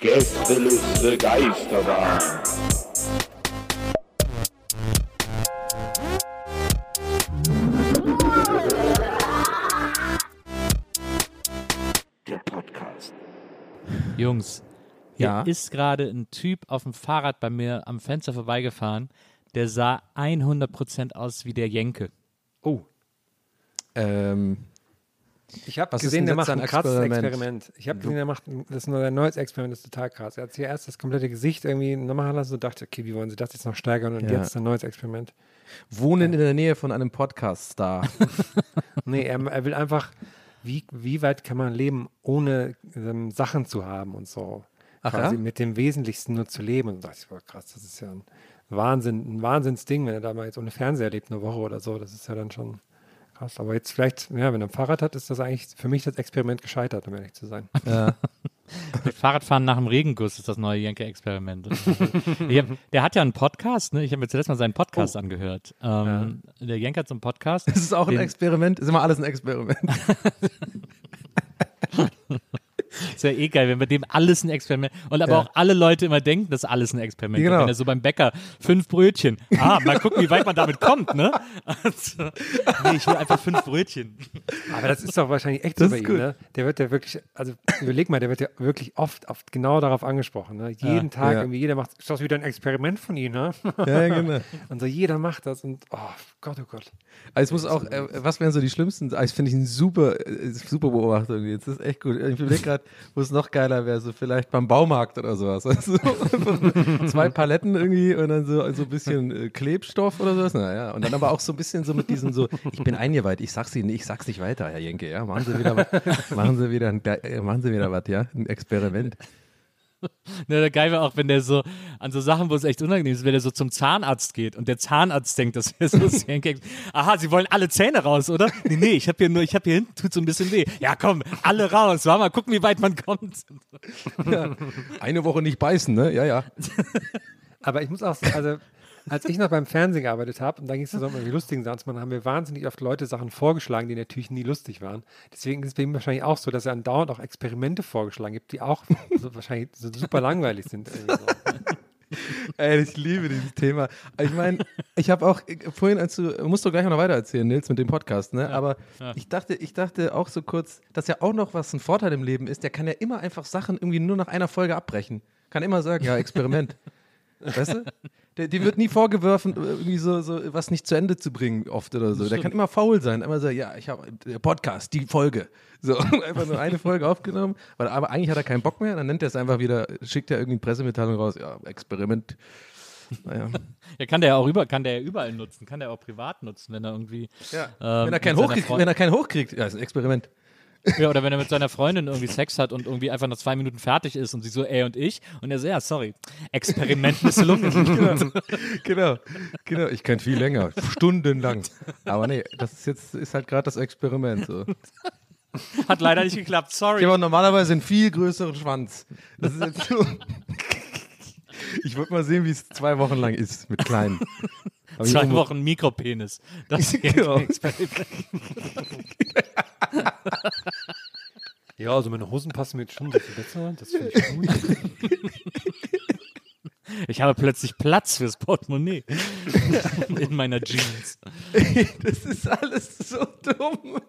Gästeliste Geisterbahn. Der Podcast. Jungs, hier Ja. ist gerade ein Typ auf dem Fahrrad bei mir am Fenster vorbeigefahren, der sah 100% aus wie der Jenke. Oh, Ähm, ich habe gesehen, der macht ein krasses Experiment? Experiment. Ich habe gesehen, der macht ein, das ist nur ein neues Experiment, das ist total krass. Er hat hier erst das komplette Gesicht irgendwie nochmal machen lassen und dachte, okay, wie wollen sie das jetzt noch steigern? Und Ja. jetzt ein neues Experiment. wohnen in der Nähe von einem Podcast-Star. Nee, er, er will einfach, wie, wie weit kann man leben, ohne ähm, Sachen zu haben und so. Ach Quasi ja? mit dem Wesentlichsten nur zu leben. Und da dachte ich, boah, krass, das ist ja ein Wahnsinn, ein Wahnsinnsding, wenn er da mal jetzt ohne Fernseher lebt, eine Woche oder so. Das ist ja dann schon krass. Aber jetzt vielleicht, ja, wenn er ein Fahrrad hat, ist das eigentlich für mich das Experiment gescheitert, um ehrlich zu sein. ja. Fahrradfahren nach dem Regenguss ist das neue Jenke-Experiment. Der hat ja einen Podcast, ne? Ich habe mir zuletzt mal seinen Podcast angehört. Ähm, Der Jenke hat so einen Podcast. Das ist auch ein Experiment. Ist immer alles ein Experiment. Ist ja eh geil, wenn bei dem alles ein Experiment und aber Ja. auch alle Leute immer denken, dass alles ein Experiment ist. Genau. Wenn er so beim Bäcker fünf Brötchen. Ah, mal gucken, wie weit man damit kommt, ne? Also, nee, ich will einfach fünf Brötchen. Aber das ist doch wahrscheinlich echt so Das bei ihm, ne? Der wird ja wirklich, also überleg mal, der wird ja wirklich oft, oft genau darauf angesprochen, ne? Jeden Tag, Ja. irgendwie jeder macht, ist das wieder ein Experiment von Ihnen, ne? ja, genau. Und so jeder macht das und, oh Gott, oh Gott. Also es muss auch, äh, was wären so die schlimmsten? Also finde ich eine super, äh, super Beobachtung jetzt. Das ist echt gut. Ich überlege gerade, wo es noch geiler wäre, so vielleicht beim Baumarkt oder sowas. Also, zwei Paletten irgendwie und dann so, so ein bisschen äh, Klebstoff oder sowas. Naja, und dann aber auch so ein bisschen so mit diesem so, ich bin eingeweiht, ich sag's Ihnen, ich sag's nicht weiter, Herr Jenke, ja. Machen Sie wieder was, machen Sie wieder, äh, machen Sie wieder was, ja. Ein Experiment. Ne, der geil wäre auch, wenn der so an so Sachen, wo es echt unangenehm ist, wenn der so zum Zahnarzt geht und der Zahnarzt denkt, das wäre so Jenke. Aha, Sie wollen alle Zähne raus, oder? Nee, nee, ich habe hier nur, ich habe hier hinten, tut so ein bisschen weh. Ja, komm, alle raus. War mal gucken, wie weit man kommt. Eine Woche nicht beißen, ne? Ja, ja. Aber ich muss auch sagen, also als ich noch beim Fernsehen gearbeitet habe, und da ging es so um die lustigen Sachen, man haben mir wahnsinnig oft Leute Sachen vorgeschlagen, die natürlich nie lustig waren. Deswegen ist es bei ihm wahrscheinlich auch so, dass er andauernd auch Experimente vorgeschlagen gibt, die auch so wahrscheinlich so super langweilig sind. Ey, ich liebe dieses Thema. Ich meine, ich habe auch äh, vorhin, als du, musst du gleich noch weiter erzählen, Nils, mit dem Podcast, ne? Aber ich dachte, ich dachte auch so kurz, dass ja auch noch was ein Vorteil im Leben ist, der kann ja immer einfach Sachen irgendwie nur nach einer Folge abbrechen. Kann immer sagen, ja, Experiment. weißt du? Der, dem wird nie vorgeworfen, irgendwie so, so was nicht zu Ende zu bringen, oft oder so. Der kann immer faul sein. Immer so, ja, ich habe der Podcast, die Folge. So, einfach nur eine Folge aufgenommen. Weil, aber eigentlich hat er keinen Bock mehr. Dann nennt er es einfach wieder, schickt er irgendwie eine Pressemitteilung raus. Ja, Experiment. Naja. Ja, kann der ja auch über, kann der ja überall nutzen, kann der auch privat nutzen, wenn er irgendwie. Ja. ähm, wenn, er keinen hochkriegt, wenn er keinen hochkriegt, ja, ist ein Experiment. Ja, oder wenn er mit seiner Freundin irgendwie Sex hat und irgendwie einfach nach zwei Minuten fertig ist und sie so, er und ich. Und er so, ja, sorry, Experiment misslungen. Genau, genau, genau. Ich könnte viel länger, stundenlang. Aber nee, das ist jetzt ist halt gerade das Experiment. So. Hat leider nicht geklappt, Ich sorry. habe auch normalerweise einen viel größeren Schwanz. Das ist jetzt so. Ich würde mal sehen, wie es zwei Wochen lang ist mit kleinen. Aber Zwei ich- Wochen Mikropenis. Das ist Genau. Experiment. Ja, also meine Hosen passen mir jetzt schon ein bisschen besser. Das finde ich gut. Ich habe plötzlich Platz fürs Portemonnaie in meiner Jeans. Das ist alles so dumm.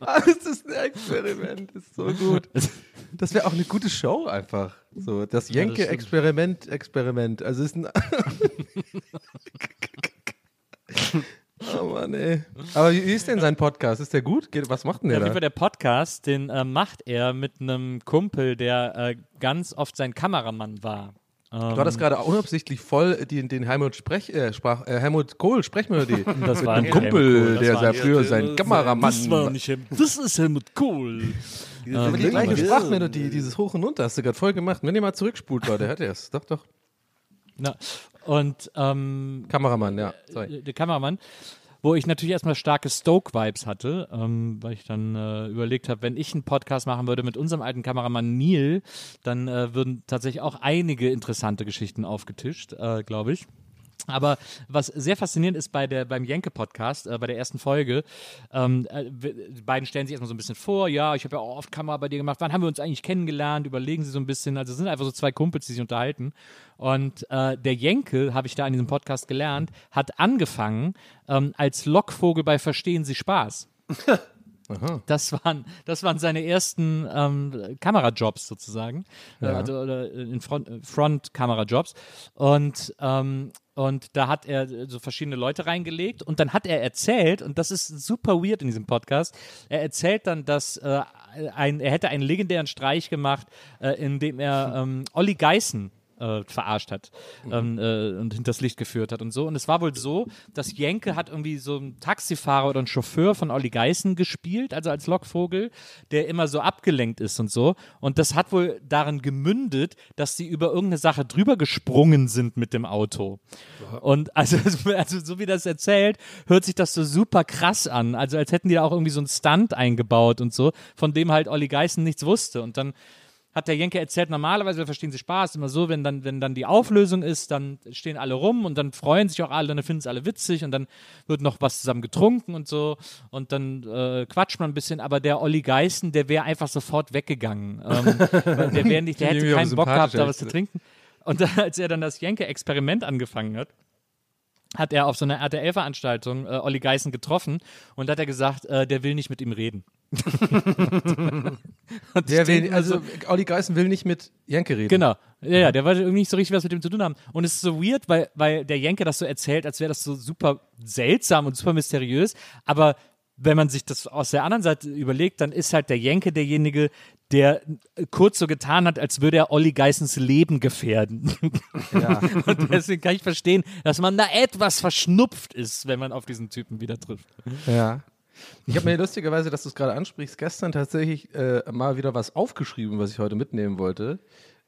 alles ist ein Experiment, ist so gut. Das wäre auch eine gute Show einfach. So, das Jenke-Experiment, Experiment. Also ist ein. Oh Mann, ey. Aber wie ist denn sein Podcast? Ist der gut? Geht, was macht denn der Auf jeden da? Fall der Podcast, den äh, macht er mit einem Kumpel, der äh, ganz oft sein Kameramann war. Du hattest gerade unabsichtlich voll den, den Helmut, Sprech, äh, Sprach, äh, Helmut Kohl Sprechmelodie. Das Mit war einem nicht Kumpel, Helmut Kohl, das der sehr früher sein Kameramann Das war nicht Helmut, das ist Helmut Kohl. Aber die gleiche Sprachmelodie, dieses Hoch und Runter hast du gerade voll gemacht. Wenn ihr mal zurückspult, Leute, hört ihr es. Doch, doch. Na, und ähm, Kameramann, ja. Sorry. äh, der Kameramann, wo ich natürlich erstmal starke Stoke-Vibes hatte, ähm, weil ich dann äh, überlegt habe, wenn ich einen Podcast machen würde mit unserem alten Kameramann Neil, dann äh, würden tatsächlich auch einige interessante Geschichten aufgetischt, äh, glaube ich. Aber was sehr faszinierend ist bei der, beim Jenke-Podcast, äh, bei der ersten Folge, ähm, äh, die beiden stellen sich erstmal so ein bisschen vor, ja, ich habe ja auch oft Kamera bei dir gemacht, wann haben wir uns eigentlich kennengelernt, überlegen sie so ein bisschen, also es sind einfach so zwei Kumpels, die sich unterhalten. Und äh, der Jenke, habe ich da in diesem Podcast gelernt, hat angefangen ähm, als Lockvogel bei Verstehen Sie Spaß. Das waren, das waren seine ersten ähm, Kamerajobs sozusagen, äh, also oder in Front, äh, Front-Kamerajobs. Und, ähm, und da hat er so verschiedene Leute reingelegt. Und dann hat er erzählt, und das ist super weird in diesem Podcast, er erzählt dann, dass äh, ein, er hätte einen legendären Streich gemacht, äh, in dem er ähm, Olli Geißen äh, verarscht hat ähm, äh, und hinters Licht geführt hat und so. Und es war wohl so, dass Jenke hat irgendwie so einen Taxifahrer oder einen Chauffeur von Olli Geißen gespielt, also als Lockvogel, der immer so abgelenkt ist und so. Und das hat wohl darin gemündet, dass sie über irgendeine Sache drüber gesprungen sind mit dem Auto. Und also, also so wie das erzählt, hört sich das so super krass an. Also als hätten die da auch irgendwie so einen Stunt eingebaut und so, von dem halt Olli Geißen nichts wusste. Und dann hat der Jenke erzählt, normalerweise verstehen sie Spaß, immer so, wenn dann, wenn dann die Auflösung ist, dann stehen alle rum und dann freuen sich auch alle, dann finden es alle witzig und dann wird noch was zusammen getrunken und so und dann äh, quatscht man ein bisschen, aber der Olli Geißen, der wäre einfach sofort weggegangen. Ähm, der wäre nicht, der hätte keinen Bock gehabt, da was zu trinken. Und dann, als er dann das Jenke-Experiment angefangen hat, hat er auf so einer RTL-Veranstaltung äh, Olli Geißen getroffen und hat er gesagt, äh, der will nicht mit ihm reden. Der will, also Olli Geißen will nicht mit Jenke reden. Genau. Ja, ja, der wollte irgendwie nicht so richtig was mit dem zu tun haben. Und es ist so weird, weil, weil der Jenke das so erzählt, als wäre das so super seltsam und super mysteriös. Aber wenn man sich das aus der anderen Seite überlegt, dann ist halt der Jenke derjenige, der kurz so getan hat, als würde er Olli Geissens Leben gefährden. Ja. Und deswegen kann ich verstehen, dass man da etwas verschnupft ist, wenn man auf diesen Typen wieder trifft. Ja. Ich habe mir lustigerweise, dass du es gerade ansprichst, gestern tatsächlich äh, mal wieder was aufgeschrieben, was ich heute mitnehmen wollte.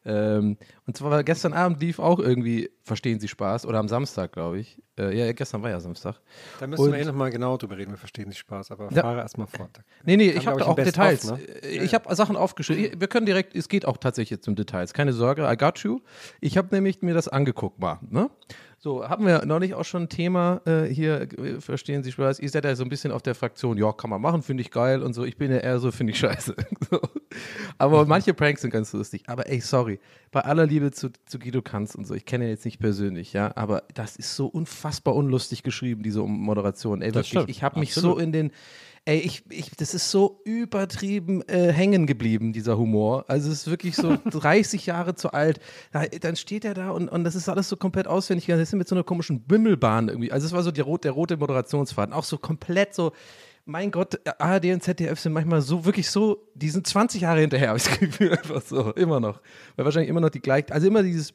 Ähm, und zwar war gestern Abend lief auch irgendwie, verstehen Sie Spaß, oder am Samstag, glaube ich. Äh, ja, gestern war ja Samstag. Da müssen Und- wir eh nochmal genau drüber reden, wir verstehen nicht Spaß, aber Ja. fahre erstmal fort. Nee, nee, Kam, ich habe da auch Details. ne? Äh, Ich habe Sachen aufgeschrieben. Wir können direkt, es geht auch tatsächlich jetzt um Details. Keine Sorge, I got you. Ich habe nämlich mir das angeguckt mal. Ne? So, haben wir neulich auch schon ein Thema äh, hier, äh, verstehen Sie Spaß? Ihr seid ja so ein bisschen auf der Fraktion, ja, kann man machen, finde ich geil und so. Ich bin ja eher so, finde ich scheiße. so. Aber manche Pranks sind ganz lustig. Aber ey, sorry, bei aller Liebe zu, zu Guido Kanz und so, ich kenne ihn jetzt nicht persönlich, ja, aber das ist so unfassbar unlustig geschrieben, diese Moderation. Ey, wirklich, ich habe mich so in den Ey, ich, ich, das ist so übertrieben äh, hängen geblieben, dieser Humor. Also es ist wirklich so 30 Jahre zu alt. Da, dann steht er da und, und das ist alles so komplett auswendig. Das ist mit so einer komischen Bimmelbahn irgendwie. Also es war so die, der rote Moderationsfaden. Auch so komplett so, mein Gott, ARD und ZDF sind manchmal so, wirklich so, die sind 20 Jahre hinterher, habe ich das Gefühl, einfach so, immer noch. Weil wahrscheinlich immer noch die gleichen, also immer dieses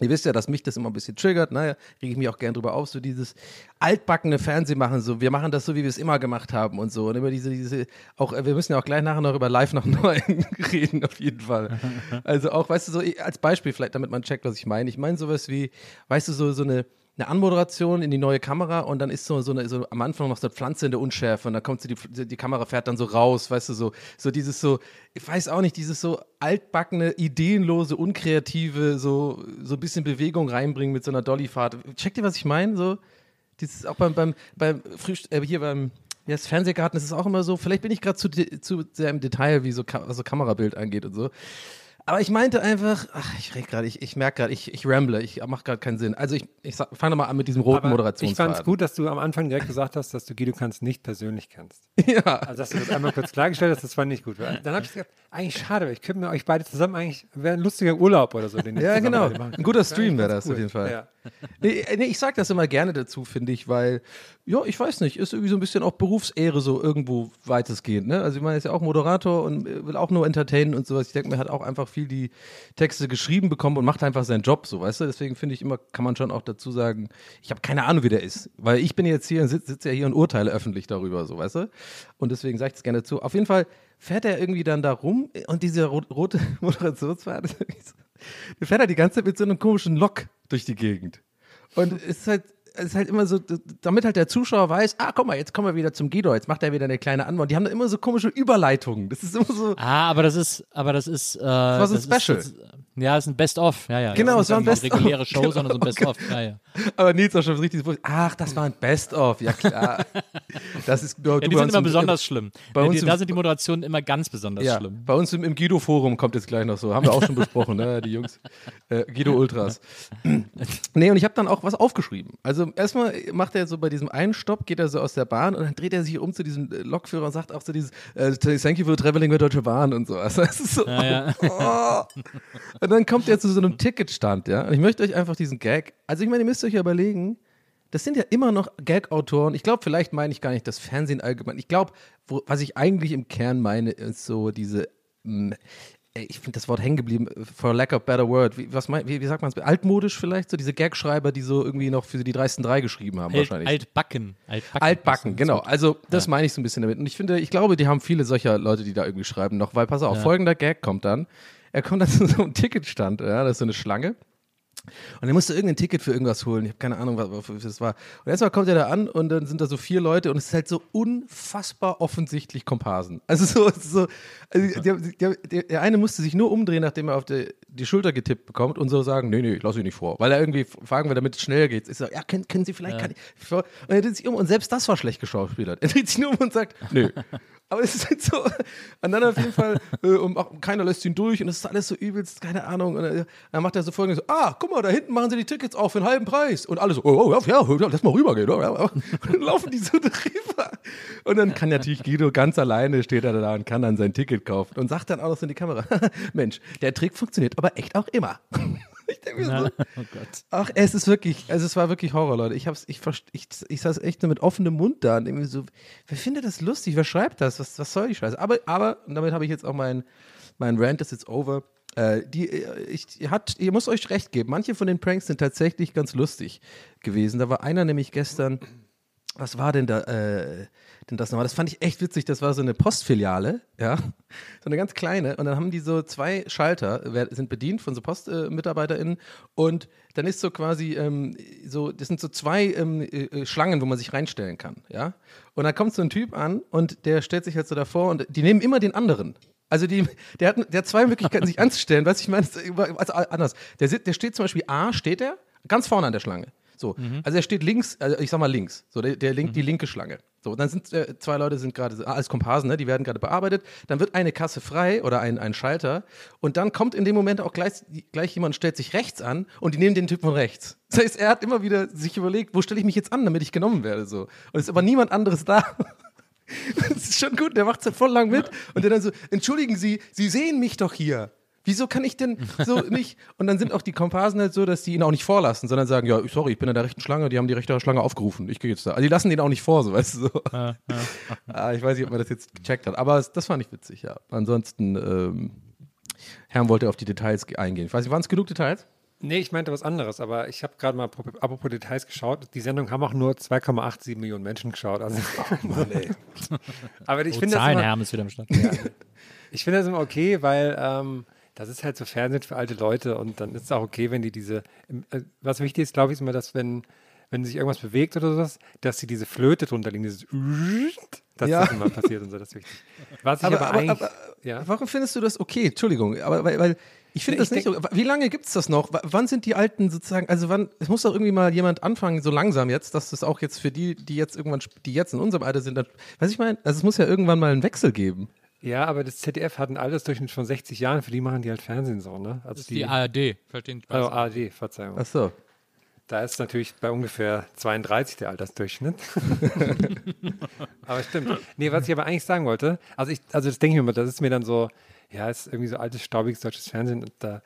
Ihr wisst ja, dass mich das immer ein bisschen triggert, naja, rege ich mich auch gern drüber auf, so dieses altbackene Fernsehmachen, so wir machen das so, wie wir es immer gemacht haben und so. Und immer diese, diese, auch, äh, wir müssen ja auch gleich nachher noch über Live nach Neuen reden, auf jeden Fall. Also auch, weißt du, so als Beispiel vielleicht, damit man checkt, was ich meine. Ich meine sowas wie, weißt du, so, so eine, eine Anmoderation in die neue Kamera und dann ist so, so, eine, so am Anfang noch so eine Pflanze in der Unschärfe und dann kommt sie, die, die Kamera fährt dann so raus, weißt du, so, so dieses so, ich weiß auch nicht, dieses so altbackene, ideenlose, unkreative, so, so ein bisschen Bewegung reinbringen mit so einer Dollyfahrt. Checkt ihr, was ich meine? So, dieses auch beim, beim, beim Frühst äh, hier beim ja, das Fernsehgarten ist es auch immer so, vielleicht bin ich gerade zu, zu sehr im Detail, wie so, Ka so Kamerabild angeht und so. Aber ich meinte einfach, ach, ich rede gerade, ich, ich merke gerade, ich, ich ramble, ich mache gerade keinen Sinn. Also ich, ich fange mal an mit diesem roten Aber ich fand es gut, dass du am Anfang direkt gesagt hast, dass du Guido Kanz nicht persönlich kennst. Ja. Also, dass du das einmal kurz klargestellt hast, das fand ich gut. Dann habe ich gesagt, eigentlich schade, ich könnte mir euch beide zusammen eigentlich, wäre ein lustiger Urlaub oder so. Den Ja, genau. Ein guter. Stream wäre das auf jeden Fall. Ja. Nee, nee, ich sag das immer gerne dazu, finde ich, weil, ja, ich weiß nicht, ist irgendwie so ein bisschen auch Berufsehre so irgendwo weitestgehend, ne? Also ich meine, er ist ja auch Moderator und äh, will auch nur entertainen und sowas. Ich denke, mir hat auch einfach viel die Texte geschrieben bekommen und macht einfach seinen Job, so, weißt du? Deswegen finde ich immer, kann man schon auch dazu sagen, ich habe keine Ahnung, wie der ist. Weil ich bin jetzt hier und sitze sitz ja hier und urteile öffentlich darüber, so, weißt du? Und deswegen sage ich das gerne dazu. Auf jeden Fall fährt er irgendwie dann da rum und diese rot rote Moderationsfahrt, fährt halt die ganze Zeit mit so einem komischen Lok durch die Gegend. Und es ist halt, es ist halt immer so, damit halt der Zuschauer weiß, ah, guck mal, jetzt kommen wir wieder zum Guido, jetzt macht er wieder eine kleine Antwort. Die haben da immer so komische Überleitungen. Das ist immer so, Ah, aber das ist, aber das ist. Äh, das war so ein Ist, Special. das, ja, das ist ein Best-of. Ja, ja. Genau, es war ein nicht Best-of. eine reguläre Show, sondern so ein Genau, Best-of. Ja, ja. aber Nils auch schon richtig, ach, das war ein Best-of, ja klar. Das ist, ja die sind immer im- besonders schlimm. bei Ja, uns da sind die Moderationen immer ganz besonders Ja, schlimm. bei uns im, im Guido-Forum kommt jetzt gleich noch so. Haben wir auch schon besprochen, ne, die Jungs. Äh, Guido-Ultras. nee, und ich habe dann auch was aufgeschrieben. Also erstmal macht er so bei diesem einen Stopp, geht er so aus der Bahn und dann dreht er sich um zu diesem äh, Lokführer und sagt auch so dieses äh, Thank you for traveling with Deutsche Bahn und so. Also das ist so, Ja, oh. Und dann kommt er zu so einem Ticketstand, ja. Und ich möchte euch einfach diesen Gag, also ich meine, ihr müsst euch ja überlegen, das sind ja immer noch Gag-Autoren. Ich glaube, vielleicht meine ich gar nicht das Fernsehen allgemein. Ich glaube, was ich eigentlich im Kern meine, ist so diese, mh, ey, ich finde das Wort hängen geblieben, for lack of better word. Wie, was mein, wie, wie sagt man es? Altmodisch vielleicht? So diese Gagschreiber, die so irgendwie noch für die dreisten drei geschrieben haben, Alt, wahrscheinlich. altbacken. Altbacken. Altbacken, genau. Also das meine ich so ein bisschen damit. Und ich finde, ich glaube, die haben viele solcher Leute, die da irgendwie schreiben noch, weil pass auf, folgender Gag kommt dann. Er kommt dann zu so einem Ticketstand, ja, das ist so eine Schlange. Und er musste irgendein Ticket für irgendwas holen. Ich habe keine Ahnung, was, was das war. Und erstmal kommt er da an und dann sind da so vier Leute und es ist halt so unfassbar offensichtlich Komparsen. Also so, so also der, der, der, der eine musste sich nur umdrehen, nachdem er auf die, die Schulter getippt bekommt und so sagen, nee, nee, ich lasse ihn nicht vor. Weil er irgendwie fragen will, damit es schneller geht. Ist so, ja, können, können Sie vielleicht, kann ich. Und er dreht sich um und selbst das war schlecht geschauspielert. Er dreht sich nur um und sagt, nö. Aber es ist halt so. Und dann auf jeden Fall, äh, und auch, keiner lässt ihn durch und es ist alles so übelst, keine Ahnung. Und äh, dann macht er so folgendes: so, Ah, guck mal, da hinten machen sie die Tickets auf für einen halben Preis. Und alle so, oh, oh ja, ja, lass mal rübergehen. Oh, ja, ja. Und dann laufen die so drüber. Und dann kann natürlich Guido ganz alleine steht er da und kann dann sein Ticket kaufen und sagt dann auch noch so in die Kamera: Mensch, der Trick funktioniert aber echt auch immer. Ich denke mir so, Oh Gott. Ach, es ist wirklich, also es war wirklich Horror, Leute. Ich hab's, ich, ich, ich saß echt nur mit offenem Mund da und irgendwie so, wer findet das lustig? Wer schreibt das? Was, was soll die Scheiße? Aber, aber, und damit habe ich jetzt auch mein, mein Rant ist jetzt over. Äh, die, äh, ich, hat, ihr müsst euch recht geben. Manche von den Pranks sind tatsächlich ganz lustig gewesen. Da war einer nämlich gestern, was war denn da, äh, denn das nochmal? Das fand ich echt witzig. Das war so eine Postfiliale, ja, so eine ganz kleine. Und dann haben die so zwei Schalter, sind bedient von so PostmitarbeiterInnen. und dann ist so quasi ähm, so, das sind so zwei ähm, äh, äh, Schlangen, wo man sich reinstellen kann, ja. Und dann kommt so ein Typ an und der stellt sich halt so davor und die nehmen immer den anderen. Also die, der, hat, der hat zwei Möglichkeiten, sich anzustellen. Was ich meine, also anders. Der, der steht zum Beispiel A, steht er ganz vorne an der Schlange. So, also er steht links, also ich sag mal links, so der, der link, die linke Schlange. So, dann sind äh, zwei Leute sind gerade ah, als Komparsen, ne, die werden gerade bearbeitet. Dann wird eine Kasse frei oder ein, ein Schalter und dann kommt in dem Moment auch gleich, gleich jemand stellt sich rechts an und die nehmen den Typ von rechts. Das heißt, er hat immer wieder sich überlegt, wo stelle ich mich jetzt an, damit ich genommen werde so. Und es ist aber niemand anderes da. Das ist schon gut, der macht es halt voll lang mit. Und der dann so, entschuldigen Sie, Sie sehen mich doch hier. Wieso kann ich denn so nicht? Und dann sind auch die Komparsen halt so, dass die ihn auch nicht vorlassen, sondern sagen, ja, sorry, ich bin in der rechten Schlange, die haben die rechte Schlange aufgerufen, ich gehe jetzt da. Also die lassen den auch nicht vor, so, weißt du, so. Ah, ich weiß nicht, ob man das jetzt gecheckt hat, aber das fand ich witzig, ja. Ansonsten, ähm, Herrn wollte auf die Details ge- eingehen. Ich weiß nicht, waren es genug Details? Nee, ich meinte was anderes, aber ich habe gerade mal apropos Details geschaut. Die Sendung haben auch nur 2,87 Millionen Menschen geschaut. Also, aber ich Oh, finde das, Zahlen, immer- ist wieder im Stand. ich finde das immer okay, weil ähm, das ist halt so Fernsehen für alte Leute und dann ist es auch okay, wenn die diese. äh, Was wichtig ist, glaube ich, ist immer, dass wenn, wenn sich irgendwas bewegt oder sowas, dass sie diese Flöte drunter liegen, dieses dass Ja. das immer passiert und so, das ist wichtig. Was ich aber, eigentlich. ja. Warum findest du das okay? Entschuldigung, aber weil, weil ich finde Nee, das ich nicht so. Wie lange gibt es das noch? W wann sind die Alten sozusagen, also wann, es muss doch irgendwie mal jemand anfangen, so langsam jetzt, dass das auch jetzt für die, die jetzt irgendwann, die jetzt in unserem Alter sind, dann, weiß ich meine, also es muss ja irgendwann mal einen Wechsel geben. Ja, aber das ZDF hat einen Altersdurchschnitt von 60 Jahren, für die machen die halt Fernsehen so, ne? Also Das ist die ARD. Verstehen Sie also? ARD, Verzeihung. Ach so. Da ist natürlich bei ungefähr 32 der Altersdurchschnitt. aber stimmt. Nee, was ich aber eigentlich sagen wollte, also ich, also das denke ich mir immer, das ist mir dann so, ja, ist irgendwie so altes, staubiges deutsches Fernsehen. Und da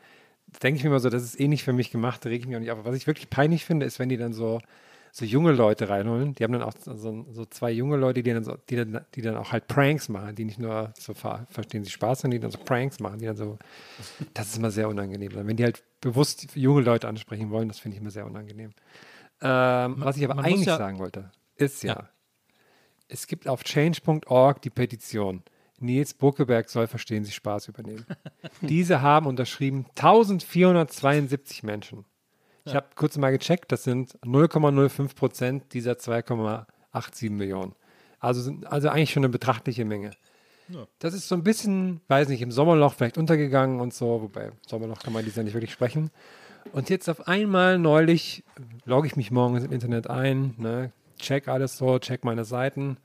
denke ich mir immer so, das ist eh nicht für mich gemacht, da rege ich mich auch nicht auf. Aber was ich wirklich peinlich finde, ist, wenn die dann so, so junge Leute reinholen. Die haben dann auch so, so zwei junge Leute, die dann, so, die, dann, die dann auch halt Pranks machen, die nicht nur so ver verstehen sie Spaß, sondern die dann so Pranks machen, die dann so, das ist immer sehr unangenehm. Wenn die halt bewusst junge Leute ansprechen wollen, das finde ich immer sehr unangenehm. Ähm, was ich aber man eigentlich ja- sagen wollte, ist ja, Ja. es gibt auf change.org die Petition. Nils Buckeberg soll Verstehen Sie Spaß übernehmen. Diese haben unterschrieben 1472 Menschen. Ich habe kurz mal gecheckt, das sind 0,05 Prozent dieser 2,87 Millionen. Also, also eigentlich schon eine betrachtliche Menge. Das ist so ein bisschen, weiß nicht, im Sommerloch vielleicht untergegangen und so, wobei Sommerloch kann man dies ja nicht wirklich sprechen. Und jetzt auf einmal neulich logge ich mich morgens im Internet ein, ne, check alles so, check meine Seiten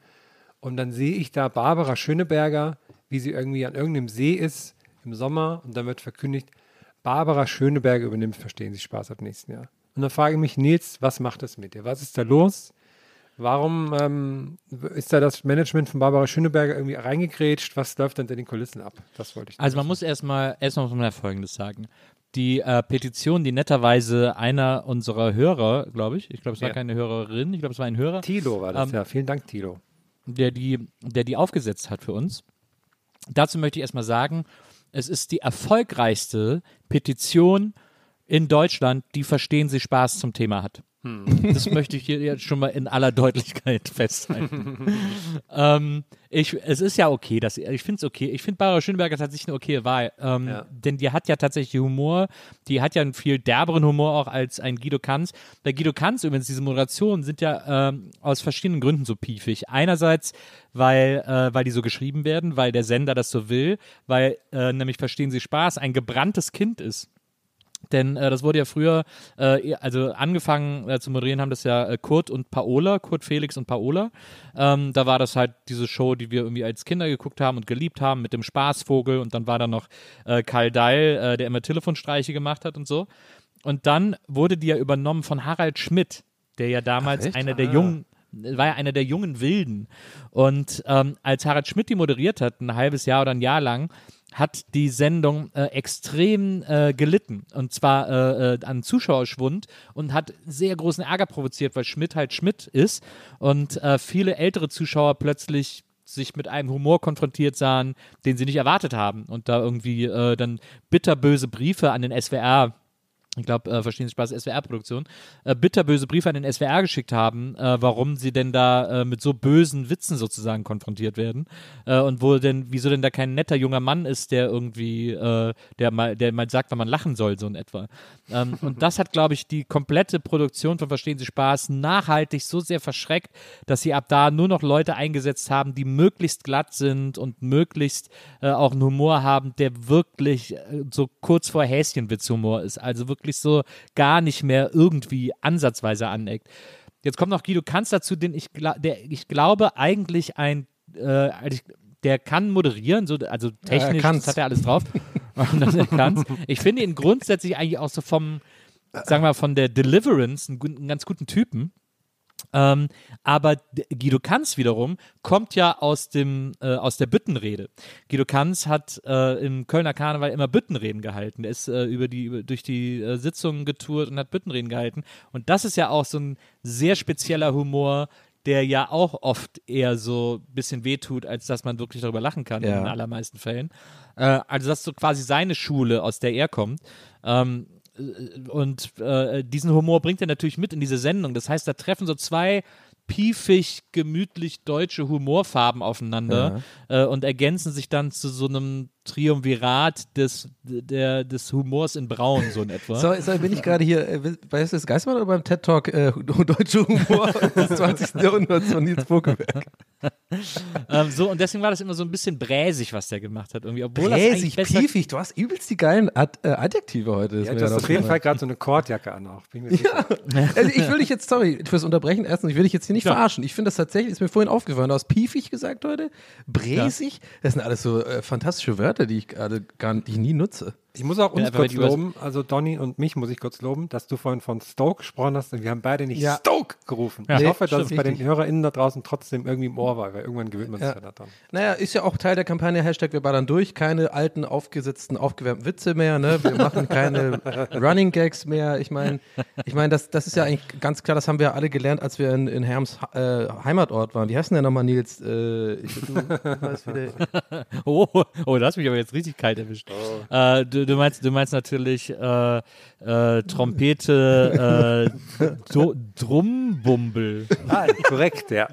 und dann sehe ich da Barbara Schöneberger, wie sie irgendwie an irgendeinem See ist im Sommer und dann wird verkündigt, Barbara Schöneberger übernimmt Verstehen Sie Spaß ab nächsten Jahr. Und dann frage ich mich, Nils, was macht das mit dir? Was ist da los? Warum ähm, ist da das Management von Barbara Schöneberger irgendwie reingegrätscht? Was läuft hinter den Kulissen ab? Das wollte ich Also man wissen. muss erstmal erstmal muss man Folgendes sagen. Die äh, Petition, die netterweise einer unserer Hörer, glaube ich, ich glaube, es war Ja. keine Hörerin, ich glaube, es war ein Hörer, Tilo war das, Ähm, ja. Vielen Dank, Tilo. der die, der die aufgesetzt hat für uns. Dazu möchte ich erstmal sagen, es ist die erfolgreichste Petition in Deutschland, die Verstehen Sie Spaß zum Thema hat. Das möchte ich hier jetzt schon mal in aller Deutlichkeit festhalten. ähm, ich, es ist ja okay, dass ich finde es okay. Ich finde Barbara Schöneberger tatsächlich eine okay Wahl, ähm, Ja. denn die hat ja tatsächlich Humor. Die hat ja einen viel derberen Humor auch als ein Guido Kanz. Bei Guido Kanz übrigens diese Moderationen sind ja ähm, aus verschiedenen Gründen so piefig. Einerseits, weil weil, äh, weil die so geschrieben werden, weil der Sender das so will, weil äh, nämlich verstehen Sie Spaß ein gebranntes Kind ist. Denn äh, das wurde ja früher, äh, also angefangen äh, zu moderieren haben das ja äh, Kurt und Paola, Kurt Felix und Paola. Ähm, da war das halt diese Show, die wir irgendwie als Kinder geguckt haben und geliebt haben mit dem Spaßvogel und dann war da noch äh, Karl Deil, äh, der immer Telefonstreiche gemacht hat und so. Und dann wurde die ja übernommen von Harald Schmidt, der ja damals einer der Ah. jungen war ja einer der jungen Wilden. Und ähm, als Harald Schmidt die moderiert hat, ein halbes Jahr oder ein Jahr lang, hat die Sendung äh, extrem äh, gelitten. Und zwar äh, äh, an Zuschauerschwund und hat sehr großen Ärger provoziert, weil Schmidt halt Schmidt ist und äh, viele ältere Zuschauer plötzlich sich mit einem Humor konfrontiert sahen, den sie nicht erwartet haben und da irgendwie äh, dann bitterböse Briefe an den SWR ich glaube, äh, verstehen Sie Spaß, SWR-Produktion, äh, bitterböse Briefe an den SWR geschickt haben, äh, warum sie denn da äh, mit so bösen Witzen sozusagen konfrontiert werden äh, und wo denn, wieso denn da kein netter junger Mann ist, der irgendwie, äh, der mal, der mal sagt, wann man lachen soll, so in etwa. Ähm, und das hat, glaube ich, die komplette Produktion von Verstehen Sie Spaß nachhaltig so sehr verschreckt, dass sie ab da nur noch Leute eingesetzt haben, die möglichst glatt sind und möglichst äh, auch einen Humor haben, der wirklich so kurz vor Häschenwitz-Humor ist. Also wirklich so gar nicht mehr irgendwie ansatzweise aneckt. Jetzt kommt noch Guido Kanz dazu, den ich, der, ich glaube eigentlich ein, äh, der kann moderieren, so, also technisch, kann's. das hat er alles drauf. Ich finde ihn grundsätzlich eigentlich auch so vom, sagen wir mal, von der Deliverance einen, einen ganz guten Typen. Ähm, aber Guido Kanz wiederum kommt ja aus dem äh, aus der Büttenrede. Guido Kanz hat äh, im Kölner Karneval immer Büttenreden gehalten. Er ist äh, über die über, durch die äh, Sitzungen getourt und hat Büttenreden gehalten. Und das ist ja auch so ein sehr spezieller Humor, der ja auch oft eher so ein bisschen wehtut, als dass man wirklich darüber lachen kann Ja. in den allermeisten Fällen. Äh, also das ist so quasi seine Schule, aus der er kommt. Ähm, und äh, diesen Humor bringt er natürlich mit in diese Sendung. Das heißt, da treffen so zwei piefig, gemütlich deutsche Humorfarben aufeinander äh, und ergänzen sich dann zu so einem Triumvirat des, der, des Humors in Braun, so in etwa. So, so bin ich gerade hier, äh, bei SS Geistmann oder beim TED Talk äh, Deutsche Humor des 20. Jahrhunderts von Nils Bokeberg? ähm, so, und deswegen war das immer so ein bisschen bräsig, was der gemacht hat. Irgendwie, obwohl das Bräsig, piefig, du hast übelst die geilen Ad äh, Adjektive heute. Ja, du hast gerade auf jeden Fall gerade so eine Kordjacke an auch. Bin mir sicher. Also ich will dich jetzt, sorry fürs Unterbrechen, erstens, ich will dich jetzt hier nicht Klar. verarschen. Ich finde das tatsächlich, ist mir vorhin aufgefallen, du hast piefig gesagt heute, bräsig, das sind alles so äh, fantastische Wörter, die ich gerade gar die ich nie nutze. Ich muss auch uns weil kurz loben, also Donny und mich muss ich kurz loben, dass du vorhin von Stoke gesprochen hast und wir haben beide nicht Ja. Stoke gerufen. Ja. ich Nee, hoffe, dass stimmt, es bei den. HörerInnen da draußen trotzdem irgendwie im Ohr war, weil irgendwann gewöhnt man sich Ja. ja daran. Naja, ist ja auch Teil der Kampagne Hashtag wir ballern durch. Keine alten, aufgesetzten, aufgewärmten Witze mehr. Ne? Wir machen keine Running Gags mehr. Ich meine, ich mein, das, das ist ja eigentlich ganz klar, das haben wir alle gelernt, als wir in, in Herms äh, Heimatort waren. Wie heißt denn der nochmal, Nils? Äh, ich, du, du weißt wieder. Oh, oh, du hast mich aber jetzt richtig kalt erwischt. Äh, du, du, meinst, du meinst natürlich äh, äh, Trompete, äh, Drumbumbel. Ah, korrekt, ja.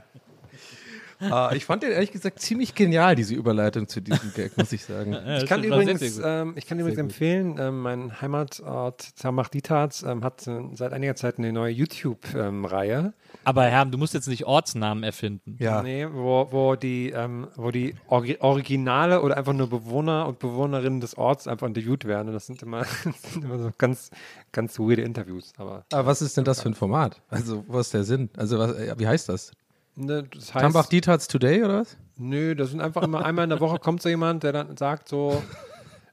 Ah, ich fand den ehrlich gesagt ziemlich genial, diese Überleitung zu diesem Gag, muss ich sagen. Ich kann sehr, übrigens, sehr gut. ähm, ich kann übrigens empfehlen, ähm, mein Heimatort Zermatt-Dietharz ähm, hat äh, seit einiger Zeit eine neue YouTube-Reihe, Aber Herr, du musst jetzt nicht Ortsnamen erfinden. Ja. nee, wo, wo die, ähm, wo die Orgi Originale oder einfach nur Bewohner und Bewohnerinnen des Orts einfach interviewt werden. Und das sind immer, das sind immer so ganz, ganz weirde Interviews. Aber Aber was ist denn das für ein Format? Also, was ist der Sinn? Also, was, äh, wie heißt das? Ne, das heißt, Tambach Dietharz Today oder was? Nö, das sind einfach immer einmal in der Woche kommt so jemand, der dann sagt so,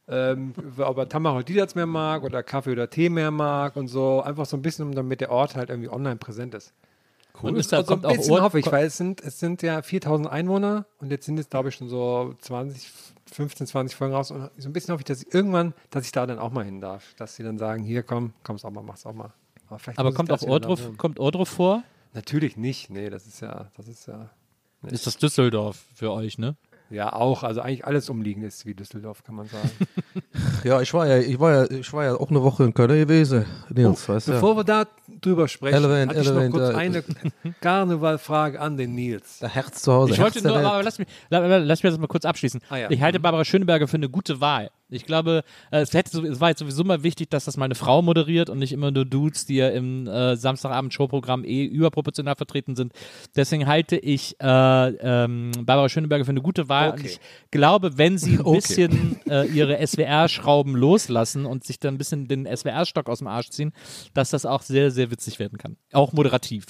ähm, ob er Tamara Dietz mehr mag oder Kaffee oder Tee mehr mag und so. Einfach so ein bisschen, damit der Ort halt irgendwie online präsent ist. Und ist da, Also kommt ein auch bisschen Ort, hoffe ich, weil es sind, es sind ja 4000 Einwohner und jetzt sind es, glaube ich, schon so 20, 15, 20 Folgen raus. Und so ein bisschen hoffe ich, dass ich irgendwann, dass ich da dann auch mal hin darf. Dass sie dann sagen, hier komm, komm's auch mal, mach's auch mal. Aber, aber kommt auch Ordruf, kommt Ordruf vor? Natürlich nicht. Nee, das ist ja, das ist ja. Ist das Düsseldorf für euch, ne? Ja, auch. Also eigentlich alles umliegend ist wie Düsseldorf, kann man sagen. Ja, ich war ja, ich war ja, ich war ja auch eine Woche in Köln gewesen. Nils, weißt du? Bevor wir da drüber sprechen, Elevent, hatte ich noch Elevent, kurz äh, eine Karnevalfrage an den Nils. Der Herz zu Hause. Ich Herz wollte nur, aber lass mich, la- lass mich das mal kurz abschließen. Ah, ja. Ich halte Barbara Schöneberger für eine gute Wahl. Ich glaube, äh, es, hätte, es war jetzt sowieso mal wichtig, dass das mal eine Frau moderiert und nicht immer nur Dudes, die ja im äh, Samstagabend-Showprogramm eh überproportional vertreten sind. Deswegen halte ich äh, ähm, Barbara Schöneberger für eine gute Wahl. Und Okay. ich glaube, wenn sie ein Okay. bisschen äh, ihre SWR-Schrauben loslassen und sich dann ein bisschen den SWR-Stock aus dem Arsch ziehen, dass das auch sehr, sehr witzig werden kann. Auch moderativ.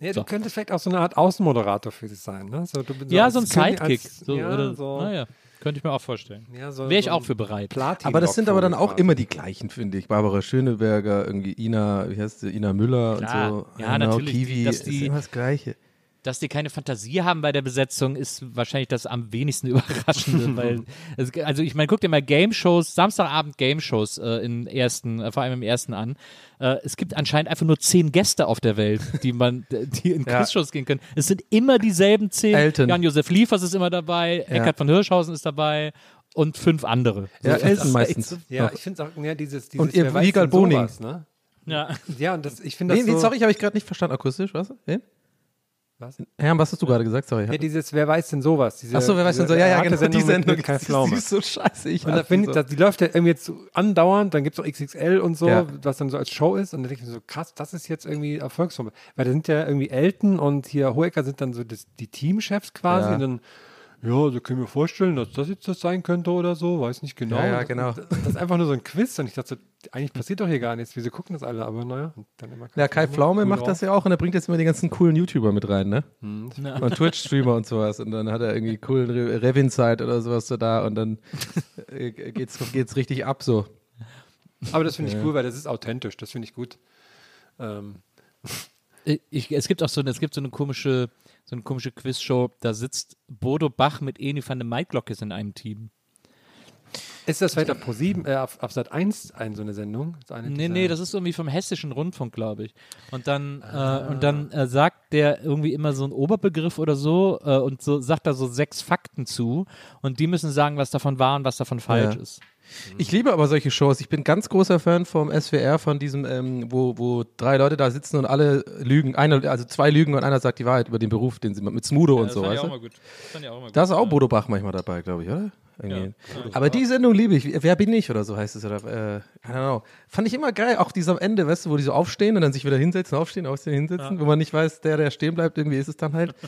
Ja, So. du könntest vielleicht auch so eine Art Außenmoderator für sie sein, ne? So, du, Ja, so ein Sidekick. als- so, ja, oder, so, Naja, könnte ich mir auch vorstellen. ja, so, Wäre ich so auch für bereit. Platin Aber das sind aber dann auch quasi. immer die gleichen, finde ich. Barbara Schöneberger, irgendwie Ina, wie heißt sie, Ina Müller Klar. und so. Ja, Genau, natürlich, Kiwi, dass ist die- immer das Gleiche. Dass die keine Fantasie haben bei der Besetzung, ist wahrscheinlich das am wenigsten Überraschende. weil, es, also ich meine, guck dir mal Game-Shows, Samstagabend Game-Shows äh, im ersten, äh, vor allem im ersten an. Äh, es gibt anscheinend einfach nur zehn Gäste auf der Welt, die man, die in Ja. Quizshows gehen können. Es sind immer dieselben zehn. Elton. Jan-Josef Liefers ist immer dabei, Eckhard von Hirschhausen ist dabei und fünf andere. Ja, So, Elton meistens. Ja, ich finde es auch, ja, dieses, dieses Und ihr Boning. sowas, ne? Ja. Ja, und das, ich finde das Wen, so, sorry, habe ich gerade nicht verstanden akustisch. Was? Wen? Was? Herr, was hast du gerade gesagt? Sorry. Ja, dieses, wer weiß denn sowas? Diese, Achso, wer weiß denn so? Ja, ja, genau, Arte-Sendung die Sendung. Mit, mit die, die ist so scheiße. Ich Und da ich, so. das, die läuft ja irgendwie jetzt so andauernd, dann gibt es auch XXL und so, Ja. was dann so als Show ist. Und dann denke ich mir so, krass, das ist jetzt irgendwie Erfolgsformel. Weil da sind ja irgendwie Elton und hier Hoeker sind dann so das, die Teamchefs quasi. Ja. Und dann, ja, so können wir vorstellen, dass das jetzt das sein könnte oder so, weiß nicht genau. Ja, ja, das, genau. Das, das ist einfach nur so ein Quiz. Und ich dachte, eigentlich passiert doch hier gar nichts. Wieso gucken das alle? Aber naja. Dann immer Ja, Kai Pflaume cool macht das ja auch und er bringt jetzt immer die ganzen coolen YouTuber mit rein, ne? Hm, Und Twitch-Streamer und sowas. Und dann hat er irgendwie coolen Re Revin-Zeit oder sowas so da und dann äh, geht's, geht's richtig ab so. Aber das finde ich cool, weil das ist authentisch. Das finde ich gut. Ähm, Ich, es gibt auch so, es gibt so eine komische, so eine komische Quizshow, da sitzt Bodo Bach mit Eni van der Maiklockes in einem Team. ist das vielleicht auf Pro7, äh, auf, auf Sat 1 ein, so eine Sendung? So eine Nee, nee, das ist irgendwie vom Hessischen Rundfunk, glaube ich. Und dann, äh, und dann äh, sagt der irgendwie immer so einen Oberbegriff oder so äh, und so sagt da so sechs Fakten zu und die müssen sagen, was davon wahr und was davon falsch Ja. ist. Ich liebe aber solche Shows. Ich bin ganz großer Fan vom SWR, von diesem, ähm, wo, wo drei Leute da sitzen und alle lügen, einer, also zwei lügen und einer sagt die Wahrheit über den Beruf, den sie mit Smudo und so, weißt du? Das fand mal gut. Da ist auch Bodo Bach manchmal dabei, glaube ich, oder? Irgendwie. Aber die Sendung liebe ich. Wer bin ich oder so heißt es. Oder, äh, I don't know. Fand ich immer geil. Auch diese am Ende, weißt du, wo die so aufstehen und dann sich wieder hinsetzen, aufstehen, aufstehen, hinsetzen, wo man nicht weiß, der, der stehen bleibt, irgendwie ist es dann halt.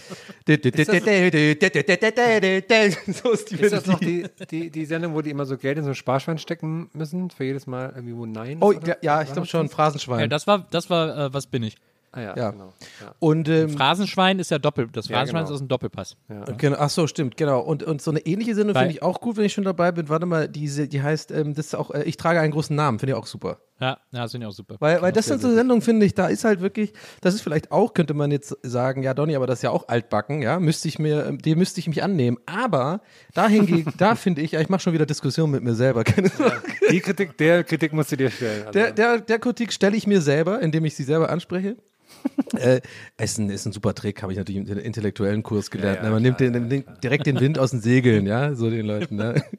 so ist die Ist das noch die, die, die Sendung, wo die immer so Geld in so ein Sparschwein stecken müssen, für jedes Mal irgendwie wo Nein ist, Oh, oder? ja, ja, ich glaube schon? Phrasenschwein. Ja, das war, das war, äh, was bin ich? Ah ja, Ja. genau. Ja. und ähm, Phrasenschwein ist ja doppel. Das Ja, Phrasenschwein genau. ist ein Doppelpass. Genau, ach so, stimmt, genau. Und, und so eine ähnliche Sendung finde ich auch gut, wenn ich schon dabei bin. Warte mal, diese, die heißt, ähm, das ist auch, äh, ich trage einen großen Namen, finde ich auch super. Ja, ja, das finde ich auch super. Weil, weil das sind so Sendungen, finde ich, da ist halt wirklich, das ist vielleicht auch, könnte man jetzt sagen, ja, Donny, aber das ist ja auch altbacken, ja, müsste ich mir, ähm, dem müsste ich mich annehmen. Aber dahingegen, da finde ich, ja, ich mache schon wieder Diskussion mit mir selber, keine Sorge. Die Kritik, der Kritik musst du dir stellen. Also. Der, der, der Kritik stelle ich mir selber, indem ich sie selber anspreche. Äh, ist, ein, ist ein super Trick, habe ich natürlich im intellektuellen Kurs gelernt. Ja, ne? ja, Man nimmt klar, den, den, direkt den Wind aus den Segeln, ja, so den Leuten. Ne?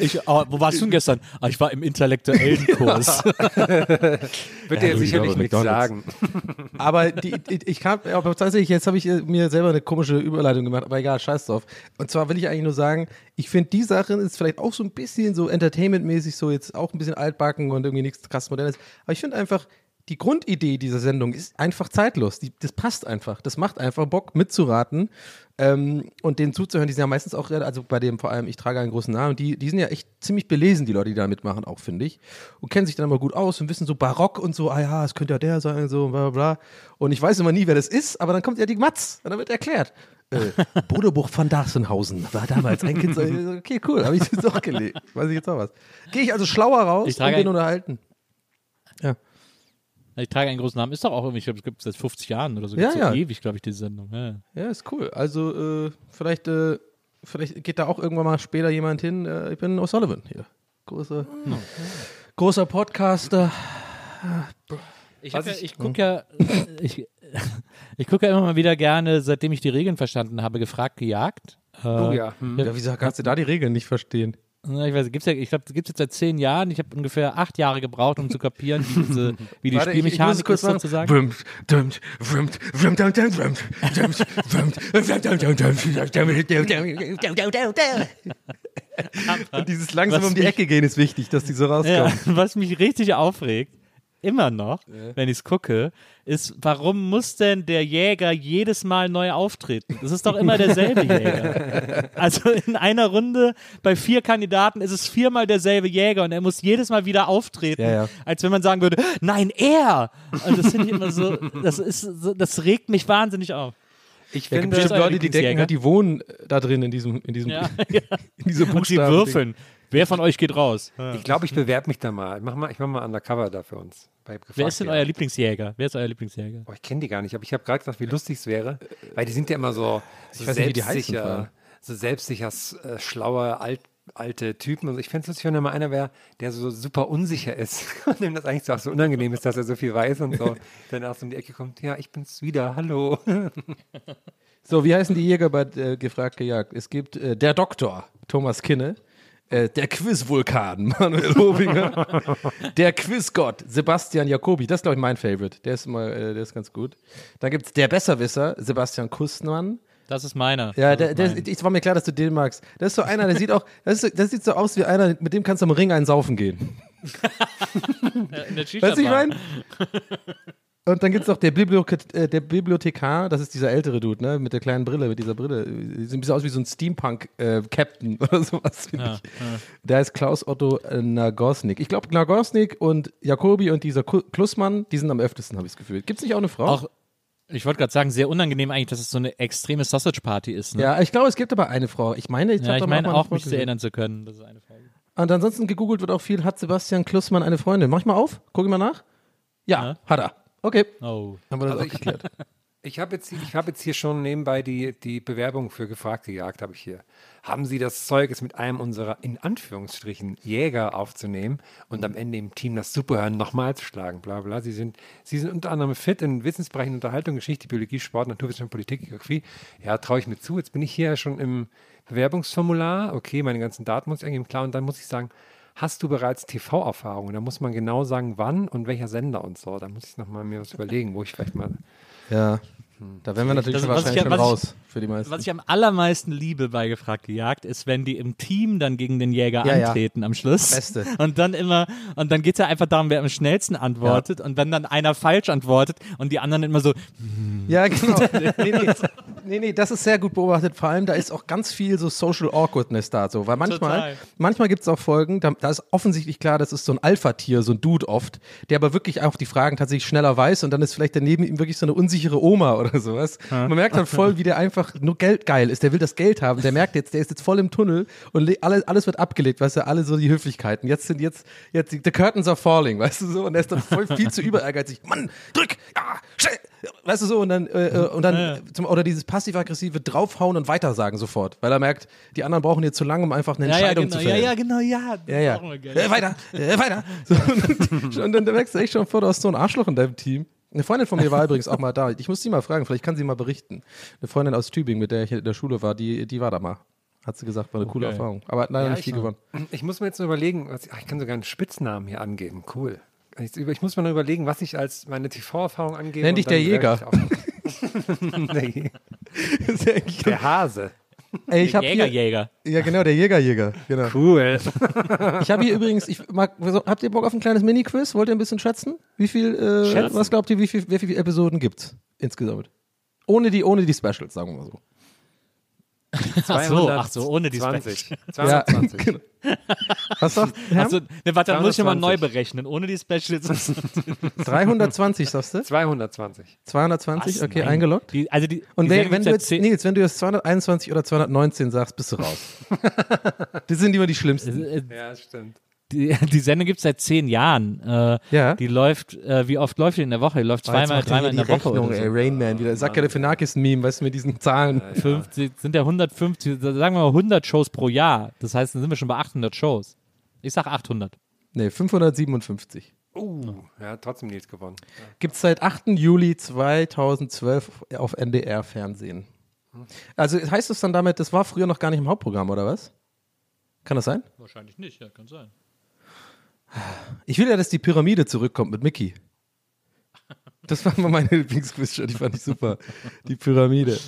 Ich, oh, wo warst du denn gestern? Ah, ich war im intellektuellen Kurs. Wird dir sicherlich nichts McDonald's. sagen. Aber die, die, ich kam, aber tatsächlich, jetzt habe ich äh, mir selber eine komische Überleitung gemacht, aber egal, scheiß drauf. Und zwar will ich eigentlich nur sagen, ich finde die Sache ist vielleicht auch so ein bisschen so entertainmentmäßig, so jetzt auch ein bisschen altbacken und irgendwie nichts krass Modernes. Aber ich finde einfach, die Grundidee dieser Sendung ist einfach zeitlos. Die, das passt einfach. Das macht einfach Bock mitzuraten ähm, und denen zuzuhören. Die sind ja meistens auch, also bei dem vor allem, ich trage einen großen Namen, die, die sind ja echt ziemlich belesen, die Leute, die da mitmachen, auch finde ich. Und kennen sich dann immer gut aus und wissen so barock und so, ah ja, es könnte ja der sein, so bla bla bla. Und ich weiß immer nie, wer das ist, aber dann kommt ja die Matz und dann wird erklärt. Äh, Bodebuch von Darsenhausen war damals ein Kind. so, Okay, cool, habe ich jetzt doch gelegt. Weiß ich jetzt auch was. Gehe ich also schlauer raus Ich und trage bin unterhalten. Ja. Ich trage einen großen Namen. Ist doch auch irgendwie, ich glaube, es gibt es seit 50 Jahren oder so. Ja, Gibt's ja. so ewig, glaube ich, die Sendung. Ja. Ja, ist cool. Also äh, vielleicht, äh, vielleicht geht da auch irgendwann mal später jemand hin. Äh, ich bin O'Sullivan hier. Großer, großer Podcaster. Ich, ja, ich- ich gucke ja, ich, ich gucke ja immer mal wieder gerne, seitdem ich die Regeln verstanden habe, gefragt, gejagt. Äh, Oh ja. Hm. Ja, wieso kannst du da die Regeln nicht verstehen? Ich weiß, gibt's ja, ich glaube, gibt es jetzt seit zehn Jahren. Ich habe ungefähr acht Jahre gebraucht, um zu kapieren, wie, diese, wie die Warte, Spielmechanik ich, ich ist, sozusagen. Und dieses langsam um die Ecke gehen ist wichtig, dass die so rauskommen. Ja, was mich richtig aufregt, immer noch, wenn ich es gucke, ist, warum muss denn der Jäger jedes Mal neu auftreten? Das ist doch immer derselbe Jäger. Also in einer Runde bei vier Kandidaten ist es viermal derselbe Jäger und er muss jedes Mal wieder auftreten, Ja, ja. als wenn man sagen würde, nein, er! Und das finde ich immer so, das ist so, das regt mich wahnsinnig auf. Ich Ja, finde, bestimmt Leute, die denken, halt, die wohnen da drin in diesem, in diesem, Ja, ja. in dieser Und sie Buchstaben. würfeln. Wer von euch geht raus? ich, glaube, ich bewerbe mich da mal. Ich mach mal, ich mach mal Undercover da für uns. Wer ist denn euer. Lieblingsjäger? Wer ist euer Lieblingsjäger? Oh, ich kenne die gar nicht, aber ich habe gerade gedacht, wie lustig es wäre, weil die sind ja immer so, so Ich weiß nicht, wie die heißen, so selbstsicher, äh, schlaue, alt, alte Typen. Und ich fände es lustig, wenn da mal einer wäre, der so super unsicher ist und dem das eigentlich so, auch so unangenehm ist, dass er so viel weiß und so dann erst um die Ecke kommt, ja, ich bin's wieder, hallo. So, wie heißen die Jäger bei äh, Gefragt gejagt? Es gibt äh, der Doktor, Thomas Kinne, äh, der Quizvulkan, Manuel Hobinger, der Quizgott, Sebastian Jacobi, das ist, glaube ich, mein Favorite. Der ist mal, äh, der ist ganz gut. Dann gibt es der Besserwisser, Sebastian Kustmann. Das ist meiner. Ja, der, der, mein. ich war mir klar, dass du den magst. Das ist so einer, der sieht auch, das, ist so, das sieht so aus wie einer, mit dem kannst du am Ring einen saufen gehen. In der Weißt du, ich Shisha-Bar. meine? Und dann gibt es noch der, Bibliothek äh, der Bibliothekar, das ist dieser ältere Dude, ne? Mit der kleinen Brille, mit dieser Brille. Sieht ein bisschen aus wie so ein Steampunk-Captain oder sowas, finde Ja, ich. Der heißt Klaus Otto äh, Nagosnik. Ich glaube, Nagosnik und Jacobi und dieser Klussmann, die sind am öftesten, habe ich das Gefühl. Gibt es nicht auch eine Frau? Auch, ich wollte gerade sagen, sehr unangenehm eigentlich, dass es so eine extreme Sausage-Party ist. Ne? ja, ich glaube, es gibt aber eine Frau. Ich meine, ich, Ja, ich da mal meine eine auch, Frau mich zu erinnern zu können. Das ist eine Frage. Und ansonsten gegoogelt wird auch viel, hat Sebastian Klussmann eine Freundin? Mach ich mal auf? Guck ich mal nach? Ja, Ja. hat er. Okay, Oh. haben wir das Also auch ich- geklärt. Ich habe jetzt, ich hab jetzt hier schon nebenbei die, die Bewerbung für gefragt gejagt, habe ich hier. Haben Sie das Zeug, es mit einem unserer, in Anführungsstrichen, Jäger aufzunehmen und am Ende im Team das Superhören nochmal zu schlagen, bla bla. Sie sind, Sie sind unter anderem fit in Wissensbereichen Unterhaltung, Geschichte, Biologie, Sport, Naturwissenschaft, Politik, Geografie. Ja, traue ich mir zu. Jetzt bin ich hier schon im Bewerbungsformular. Okay, meine ganzen Daten muss ich angeben, klar. Und dann muss ich sagen, hast du bereits TV-Erfahrung? Da muss man genau sagen, wann und welcher Sender und so. Da muss ich nochmal mir was überlegen, wo ich vielleicht mal Ja. Da wären wir natürlich Das- schon was ich wahrscheinlich ja- schon was ich- raus für die meisten. Was ich am allermeisten liebe bei gefragte Jagd ist, wenn die im Team dann gegen den Jäger Ja, ja. antreten am Schluss. Beste. Und dann immer, und dann geht es ja einfach darum, wer am schnellsten antwortet. Und wenn dann einer falsch antwortet und die anderen immer so, Ja, genau. nee, nee, nee, nee, das ist sehr gut beobachtet. Vor allem, da ist auch ganz viel so Social Awkwardness da. So. Weil manchmal, Total. manchmal gibt es auch Folgen, da, da ist offensichtlich klar, das ist so ein Alpha-Tier, so ein Dude oft, der aber wirklich auch die Fragen tatsächlich schneller weiß und dann ist vielleicht daneben ihm wirklich so eine unsichere Oma oder sowas. Man merkt dann voll, wie der einfach nur geldgeil ist. Der will das Geld haben. Der merkt jetzt, der ist jetzt voll im Tunnel und le- alles, alles wird abgelegt, weißt du, alle so die Höflichkeiten. Jetzt sind jetzt, jetzt, the curtains are falling, weißt du so, und er ist dann voll viel zu über ehrgeizig. Mann, drück, ja, schnell, weißt du so, und dann, äh, äh, und dann zum, oder dieses passiv-aggressive draufhauen und weitersagen sofort, weil er merkt, die anderen brauchen jetzt zu lange, um einfach eine ja, ja, Entscheidung genau, zu ja, fällen. ja, genau, ja. das Ja, ja. geil. Äh, weiter, äh, weiter. So, und, dann, und dann merkst du echt schon vor, du hast so ein Arschloch in deinem Team. Eine Freundin von mir war übrigens auch mal da. Ich muss sie mal fragen, vielleicht kann sie mal berichten. Eine Freundin aus Tübingen, mit der ich in der Schule war, die, die war da mal. Hat sie gesagt, war eine coole Okay. Erfahrung. Aber hat leider Ja, nicht viel ich- gewonnen. Ich muss mir jetzt nur überlegen, was, ach, ich kann sogar einen Spitznamen hier angeben. Cool. Ich, ich muss mir nur überlegen, was ich als meine TV-Erfahrung angebe. Nenn dich der Jäger. der, der Hase. Ey, ich hab Jäger, hier, Jäger. ja, genau, der Jägerjäger. Genau. Cool. Ich habe hier übrigens, ich mag, habt ihr Bock auf ein kleines Mini-Quiz? Wollt ihr ein bisschen schätzen? Wie viel, äh, Schätzen? was glaubt ihr, wie, viel, wie viele Episoden gibt's insgesamt? Ohne die, ohne die Specials, sagen wir mal so. Ach so, ach so, ohne die 20. Specials. 220. genau. Was sagt Herr? Also, ne, warte, dann muss ich nochmal neu 220. berechnen. Ohne die Specials. 320, sagst du? 220. 220, Was? okay, Nein. eingeloggt. Die, also die, Und die wenn, wenn du jetzt, ja Nils, wenn du jetzt 221 oder 219 sagst, bist du raus. das sind immer die schlimmsten. zehn- äh, Ja, stimmt. Die, die Sendung gibt es seit zehn Jahren. Äh, Ja. Die läuft, äh, wie oft läuft die in der Woche? Die läuft Oh, zweimal, dreimal in der die Woche. Rechnung, oder so. ey, Rain Man wieder. Sag Galifianakis-Meme, weißt du, mit diesen Zahlen. 50, sind ja 150, sagen wir mal 100 Shows pro Jahr. Das heißt, dann sind wir schon bei 800 Shows. Ich sag 800. Nee, 557. Uh, ja, trotzdem Nils gewonnen. Gibt es seit 8. Juli 2012 auf NDR Fernsehen. Also heißt das dann damit, das war früher noch gar nicht im Hauptprogramm, oder was? Kann das sein? Wahrscheinlich nicht, ja, kann sein. Ich will ja, dass die Pyramide zurückkommt mit Mickey. Das war mal meine Lieblingsquiz-Show, die fand ich super. Die Pyramide.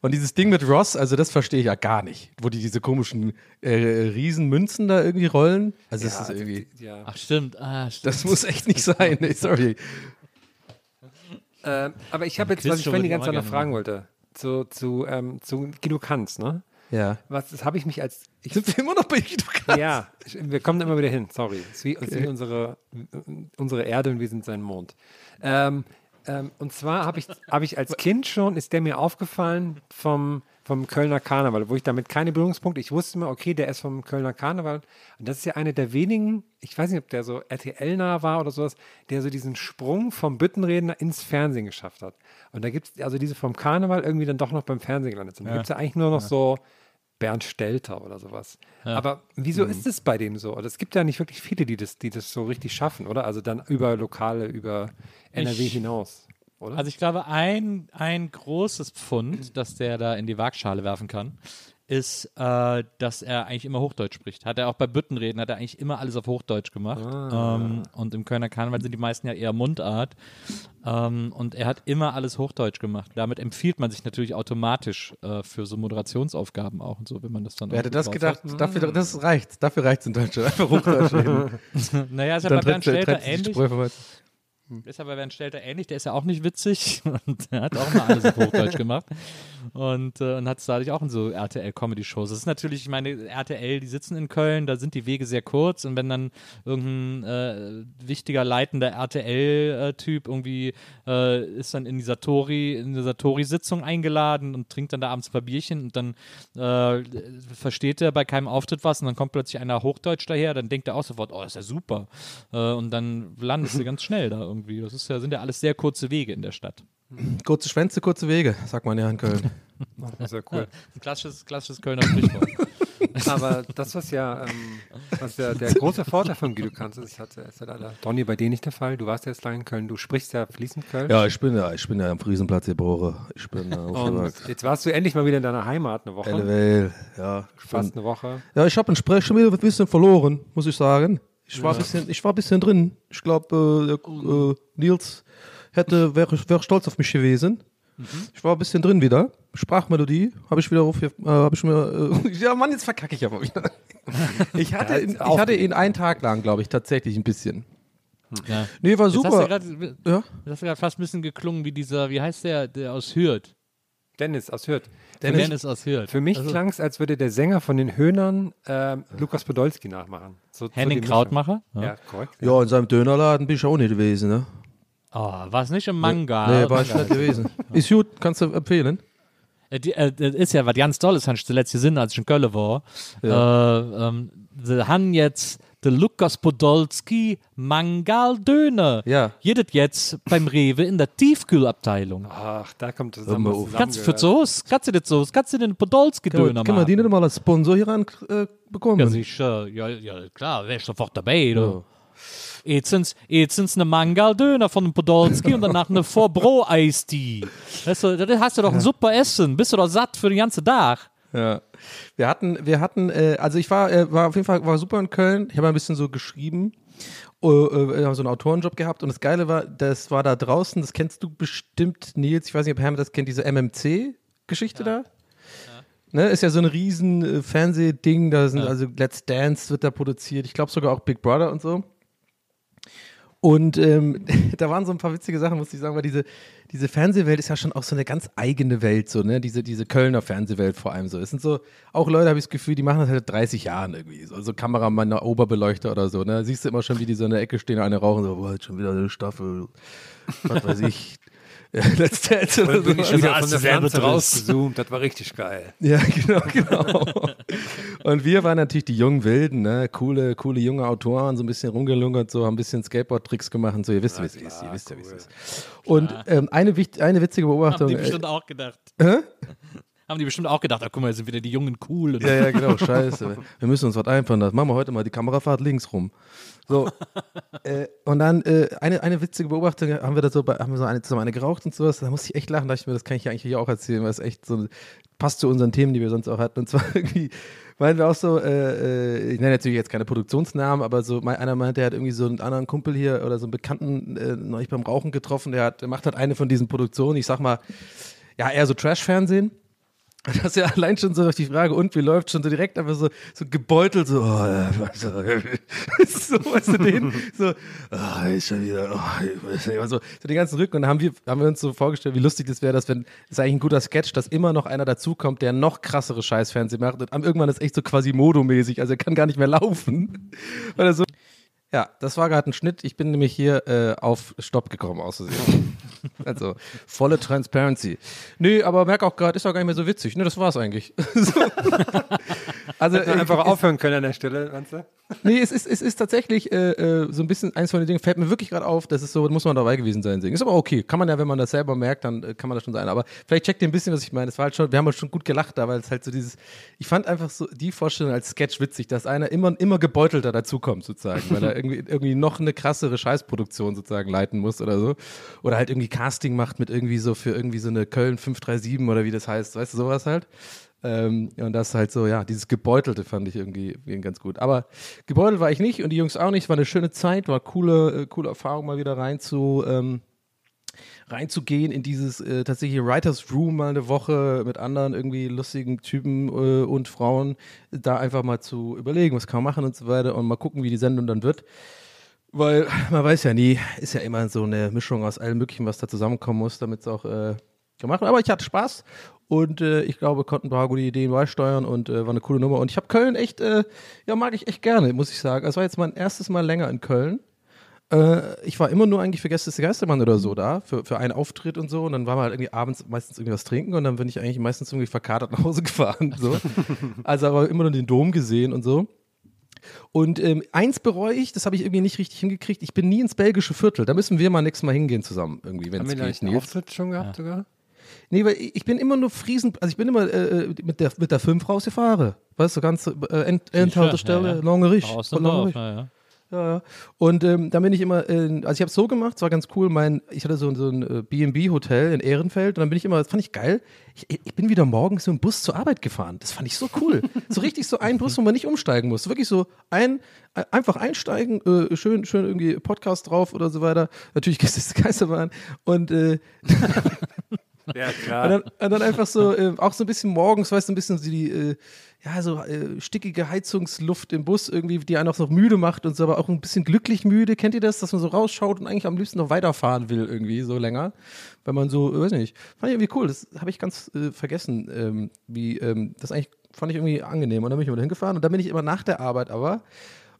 Und dieses Ding mit Ross, also das verstehe ich ja gar nicht. Wo die diese komischen äh, Riesenmünzen da irgendwie rollen. Also das ist irgendwie, Ja. Ach, stimmt. Ah, stimmt. das muss echt nicht sein. Nee, sorry. Ähm, aber ich habe jetzt, was ich vorhin die ganze Zeit noch fragen wollte, zu, zu, ähm, zu Guido Kanz, ne? Ja. Was, das habe ich mich als, ich, Sind wir immer noch bei Guido Kanz? ja, ich, wir kommen immer wieder hin, sorry. Es ist wie, ist wie unsere, unsere Erde und wir sind sein Mond. Ähm, ähm, und zwar habe ich, hab ich als Kind schon, ist der mir aufgefallen vom, vom Kölner Karneval, wo ich damit keine Berührungspunkte, ich wusste immer, okay, der ist vom Kölner Karneval. Und das ist ja einer der wenigen, ich weiß nicht, ob der so RTL-nah war oder sowas, der so diesen Sprung vom Büttenredner ins Fernsehen geschafft hat. Und da gibt es also diese vom Karneval irgendwie dann doch noch beim Fernsehen gelandet sind. Da gibt es ja eigentlich nur noch so Bernd Stelter oder sowas. Aber wieso ist es bei dem so? Also es gibt ja nicht wirklich viele, die das, die das so richtig schaffen, oder? Also dann über Lokale, über NRW Ich- hinaus, oder? Also ich glaube, ein, ein großes Pfund, das der da in die Waagschale werfen kann, ist, äh, dass er eigentlich immer Hochdeutsch spricht. Hat er auch bei Büttenreden, hat er eigentlich immer alles auf Hochdeutsch gemacht. Ähm, und im Kölner Karneval sind die meisten ja eher Mundart. Ähm, und er hat immer alles Hochdeutsch gemacht. Damit empfiehlt man sich natürlich automatisch äh, für so Moderationsaufgaben auch und so, wenn man das dann Wer hätte das gedacht? hat. Dafür, das reicht. Dafür reicht es in Deutschland. Einfach Hochdeutsch reden. Naja, ist ja Dann bei Bernd die ähnlich. Weizen. Ist aber Bernd Stelter ähnlich, der ist ja auch nicht witzig und er hat auch mal alles auf Hochdeutsch gemacht und, äh, und hat es dadurch auch in so RTL-Comedy-Shows. Das ist natürlich, ich meine, RTL, die sitzen in Köln, da sind die Wege sehr kurz und wenn dann irgendein äh, wichtiger leitender RTL-Typ irgendwie äh, ist dann in die Satori, in die Satori-Sitzung eingeladen und trinkt dann da abends ein paar Bierchen und dann äh, versteht er bei keinem Auftritt was und dann kommt plötzlich einer Hochdeutsch daher, dann denkt er auch sofort, oh, das ist ja super. Äh, und dann landest du ganz schnell da irgendwie. Das ist ja, sind ja alles sehr kurze Wege in der Stadt. Kurze Schwänze, kurze Wege, sagt man ja in Köln. Das ist ja cool. Ein klassisches, klassisches Kölner Sprichwort. Aber das, was ja, ähm, was ja der große Vorteil von Guido Kanz ist, hat, ist ja leider, Donny, bei dir nicht der Fall. Du warst ja jetzt lange in Köln, du sprichst ja fließend Köln. Ja, ich bin ja, ich bin ja am Friesenplatz geboren. Ich bin äh, Und jetzt warst du endlich mal wieder in deiner Heimat eine Woche. LWL, ja. ich Fast bin- eine Woche. Ja, ich habe ein Sprech schon wieder ein bisschen verloren, muss ich sagen. Ich war, ein, bisschen, ich war ein bisschen drin. Ich glaube, äh, der, äh, Nils hätte, wäre wär stolz auf mich gewesen. Ich war ein bisschen drin wieder. Sprachmelodie habe ich wieder auf, äh, habe ich mir, äh, ja Mann, jetzt verkacke ich aber wieder. Ich hatte, ihn, ich hatte ihn einen Tag lang, glaube ich, tatsächlich ein bisschen. Ja. Nee, war Jetzt hast du super. grad, Ja. das hast du gerade fast ein bisschen geklungen wie dieser, wie heißt der, der aus Hürth? Dennis aus Hürth. Dennis, Dennis aus Hürth. Für mich Also, klang es, als würde der Sänger von den Höhnern ähm, Lukas Podolski nachmachen. So, so Henning Mischung. Krautmacher? Ja, korrekt. Ja, in seinem Dönerladen bin ich auch nicht gewesen, ne? Oh, war es nicht im Manga? Nee, war ich nicht gewesen. Ist gut, kannst du empfehlen? Äh, die, äh, das ist ja was ganz Tolles, habe ich zuletzt gesehen, als ich in Köln war. Äh, ähm, sie haben jetzt den Lukas Podolski Mangal-Döner. Ja. Jedes jetzt beim Rewe in der Tiefkühlabteilung. Ach, da kommt Hör zusammen. auf. Kannst du für. Soße, kannst du das Soße, kannst du den Podolski-Döner Können wir die machen? nicht mal als Sponsor hier ran äh, bekommen? Ja, sicher. Ja, ja klar, wär ich sofort dabei. Du. Jetzt sind's, jetzt sind's eine Mangal-Döner von Podolski und danach eine Vorbro-Eistee. Weißt du, das hast du doch ein super Essen. Bist du doch satt für den ganzen Tag. Ja. Wir hatten, wir hatten, äh, also ich war, äh, war auf jeden Fall, war super in Köln. Ich habe ein bisschen so geschrieben. Wir haben so einen Autorenjob gehabt und das Geile war, das war da draußen, das kennst du bestimmt, Nils, ich weiß nicht, ob Hermann das kennt, diese MMC-Geschichte da. Ne, ist ja so ein riesen äh, Fernsehding, da sind also Let's Dance wird da produziert, ich glaube sogar auch Big Brother und so. Und ähm, da waren so ein paar witzige Sachen, muss ich sagen, weil diese, diese Fernsehwelt ist ja schon auch so eine ganz eigene Welt, so, ne? Diese, diese Kölner Fernsehwelt vor allem so. Es sind so, auch Leute, habe ich das Gefühl, die machen das halt seit 30 Jahren irgendwie. So, so Kameramann, Oberbeleuchter oder so, ne? Siehst du immer schon, wie die so in der Ecke stehen, eine rauchen, so, boah, jetzt schon wieder eine Staffel, was weiß ich. Ja, Dance oder Und bin ich so. wieder alles von der Pflanze rausgezoomt. Das war richtig geil. Ja, genau, genau. Und wir waren natürlich die jungen Wilden, ne? Coole, coole junge Autoren, so ein bisschen rumgelungert, so, haben ein bisschen Skateboard-Tricks gemacht und so. Ihr wisst, wie es ist. Ihr wisst ja, wie es ist. Und ähm, eine, eine witzige Haben Beobachtung. die äh, bestimmt auch gedacht. Hä? Haben die bestimmt auch gedacht, ah, guck mal, jetzt sind wieder die Jungen cool. Ja, ja, genau, scheiße. Wir müssen uns was einfallen lassen. Machen wir heute mal die Kamerafahrt links rum. So. äh, und dann äh, eine, eine witzige Beobachtung, haben wir da so, bei, haben wir so eine, zusammen eine geraucht und sowas. Da musste ich echt lachen, dachte ich mir, das kann ich ja eigentlich auch erzählen, weil es echt so passt zu unseren Themen, die wir sonst auch hatten. Und zwar irgendwie, meinen wir auch so, äh, äh, ich nenne natürlich jetzt keine Produktionsnamen, aber so, mein, einer meinte, der hat irgendwie so einen anderen Kumpel hier oder so einen Bekannten äh, neulich beim Rauchen getroffen, der, hat, der macht halt eine von diesen Produktionen, ich sag mal, ja, eher so Trash-Fernsehen. Das ist ja allein schon so die Frage, und wie läuft schon so direkt einfach so, so gebeutelt, so, oh, ja, so, so, weißt du, den, so, oh, ist schon wieder, oh, so, so den ganzen Rücken. Und dann haben wir, haben wir uns so vorgestellt, wie lustig das wäre, dass wenn, das ist eigentlich ein guter Sketch, dass immer noch einer dazukommt, der noch krassere Scheißfernsehen macht. Und irgendwann ist echt so quasi modomäßig, also er kann gar nicht mehr laufen. Weil er so, ja, das war gerade ein Schnitt. Ich bin nämlich hier äh, auf Stopp gekommen, aus Versehen. Also, volle Transparency. Nö, aber merk auch gerade, ist auch gar nicht mehr so witzig. Ne, das war's eigentlich. so. Also, wir äh, einfach aufhören können an der Stelle, meinst du? Nee, es ist, es ist tatsächlich äh, äh, so ein bisschen eins von den Dingen, fällt mir wirklich gerade auf, das ist so, muss man dabei gewesen sein. Ist aber okay. Kann man ja, wenn man das selber merkt, dann äh, kann man das schon sein. Aber vielleicht checkt ihr ein bisschen, was ich meine. Es war halt schon, wir haben halt schon gut gelacht da, weil es halt so dieses, ich fand einfach so die Vorstellung als Sketch witzig, dass einer immer, immer gebeutelter dazukommt, sozusagen, weil er irgendwie, irgendwie noch eine krassere Scheißproduktion sozusagen leiten muss oder so. Oder halt irgendwie Casting macht mit irgendwie so für irgendwie so eine Köln 537 oder wie das heißt, weißt du, sowas halt. Ähm, und das halt so, ja, dieses Gebeutelte fand ich irgendwie, ganz gut. Aber gebeutelt war ich nicht und die Jungs auch nicht. War eine schöne Zeit, war coole, äh, coole Erfahrung, mal wieder rein zu, ähm, reinzugehen in dieses äh, tatsächliche Writers Room mal eine Woche mit anderen irgendwie lustigen Typen äh, und Frauen, da einfach mal zu überlegen, was kann man machen und so weiter und mal gucken, wie die Sendung dann wird. Weil man weiß ja nie, ist ja immer so eine Mischung aus allem Möglichen, was da zusammenkommen muss, damit es auch äh, gemacht. Aber ich hatte Spaß und äh, ich glaube, konnten ein paar gute Ideen beisteuern und äh, war eine coole Nummer. Und ich habe Köln echt, äh, ja, mag ich echt gerne, muss ich sagen. Es war jetzt mein erstes Mal länger in Köln. Äh, ich war immer nur eigentlich für Gäste des Geistermann oder so da, für, für einen Auftritt und so. Und dann war man halt irgendwie abends meistens irgendwie was trinken und dann bin ich eigentlich meistens irgendwie verkatert nach Hause gefahren. So. also aber immer nur den Dom gesehen und so. Und ähm, eins bereue ich, das habe ich irgendwie nicht richtig hingekriegt. Ich bin nie ins belgische Viertel. Da müssen wir mal nächstes Mal hingehen zusammen, irgendwie, wenn Haben es wir da nicht einen. Auftritt schon gehabt sogar? Nee, weil ich bin immer nur Friesen, also ich bin immer äh, mit der mit der 5 rausgefahren. Weißt du, ganz äh, End, Endhaltestelle, ja, ja. Longerich. Aus dem Dorf, ja, ja. Ja, ja. Und ähm, dann bin ich immer, in, also ich habe es so gemacht, es war ganz cool, mein, ich hatte so, so ein äh, B&B-Hotel in Ehrenfeld und dann bin ich immer, das fand ich geil, ich, ich bin wieder morgens so im Bus zur Arbeit gefahren. Das fand ich so cool. so richtig so ein Bus, wo man nicht umsteigen muss. Wirklich so ein, äh, einfach einsteigen, äh, schön, schön irgendwie Podcast drauf oder so weiter. Natürlich gibt es Geisterbahn und äh, Ja, Und klar. dann, und dann einfach so, äh, auch so ein bisschen morgens, weißt du, ein bisschen so die, äh, ja, so äh, stickige Heizungsluft im Bus irgendwie, die einen auch noch müde macht und so, aber auch ein bisschen glücklich müde. Kennt ihr das, dass man so rausschaut und eigentlich am liebsten noch weiterfahren will irgendwie, so länger? Weil man so, weiß nicht, fand ich irgendwie cool. Das habe ich ganz äh, vergessen, ähm, wie, ähm, das eigentlich fand ich irgendwie angenehm. Und dann bin ich immer hingefahren und dann bin ich immer nach der Arbeit aber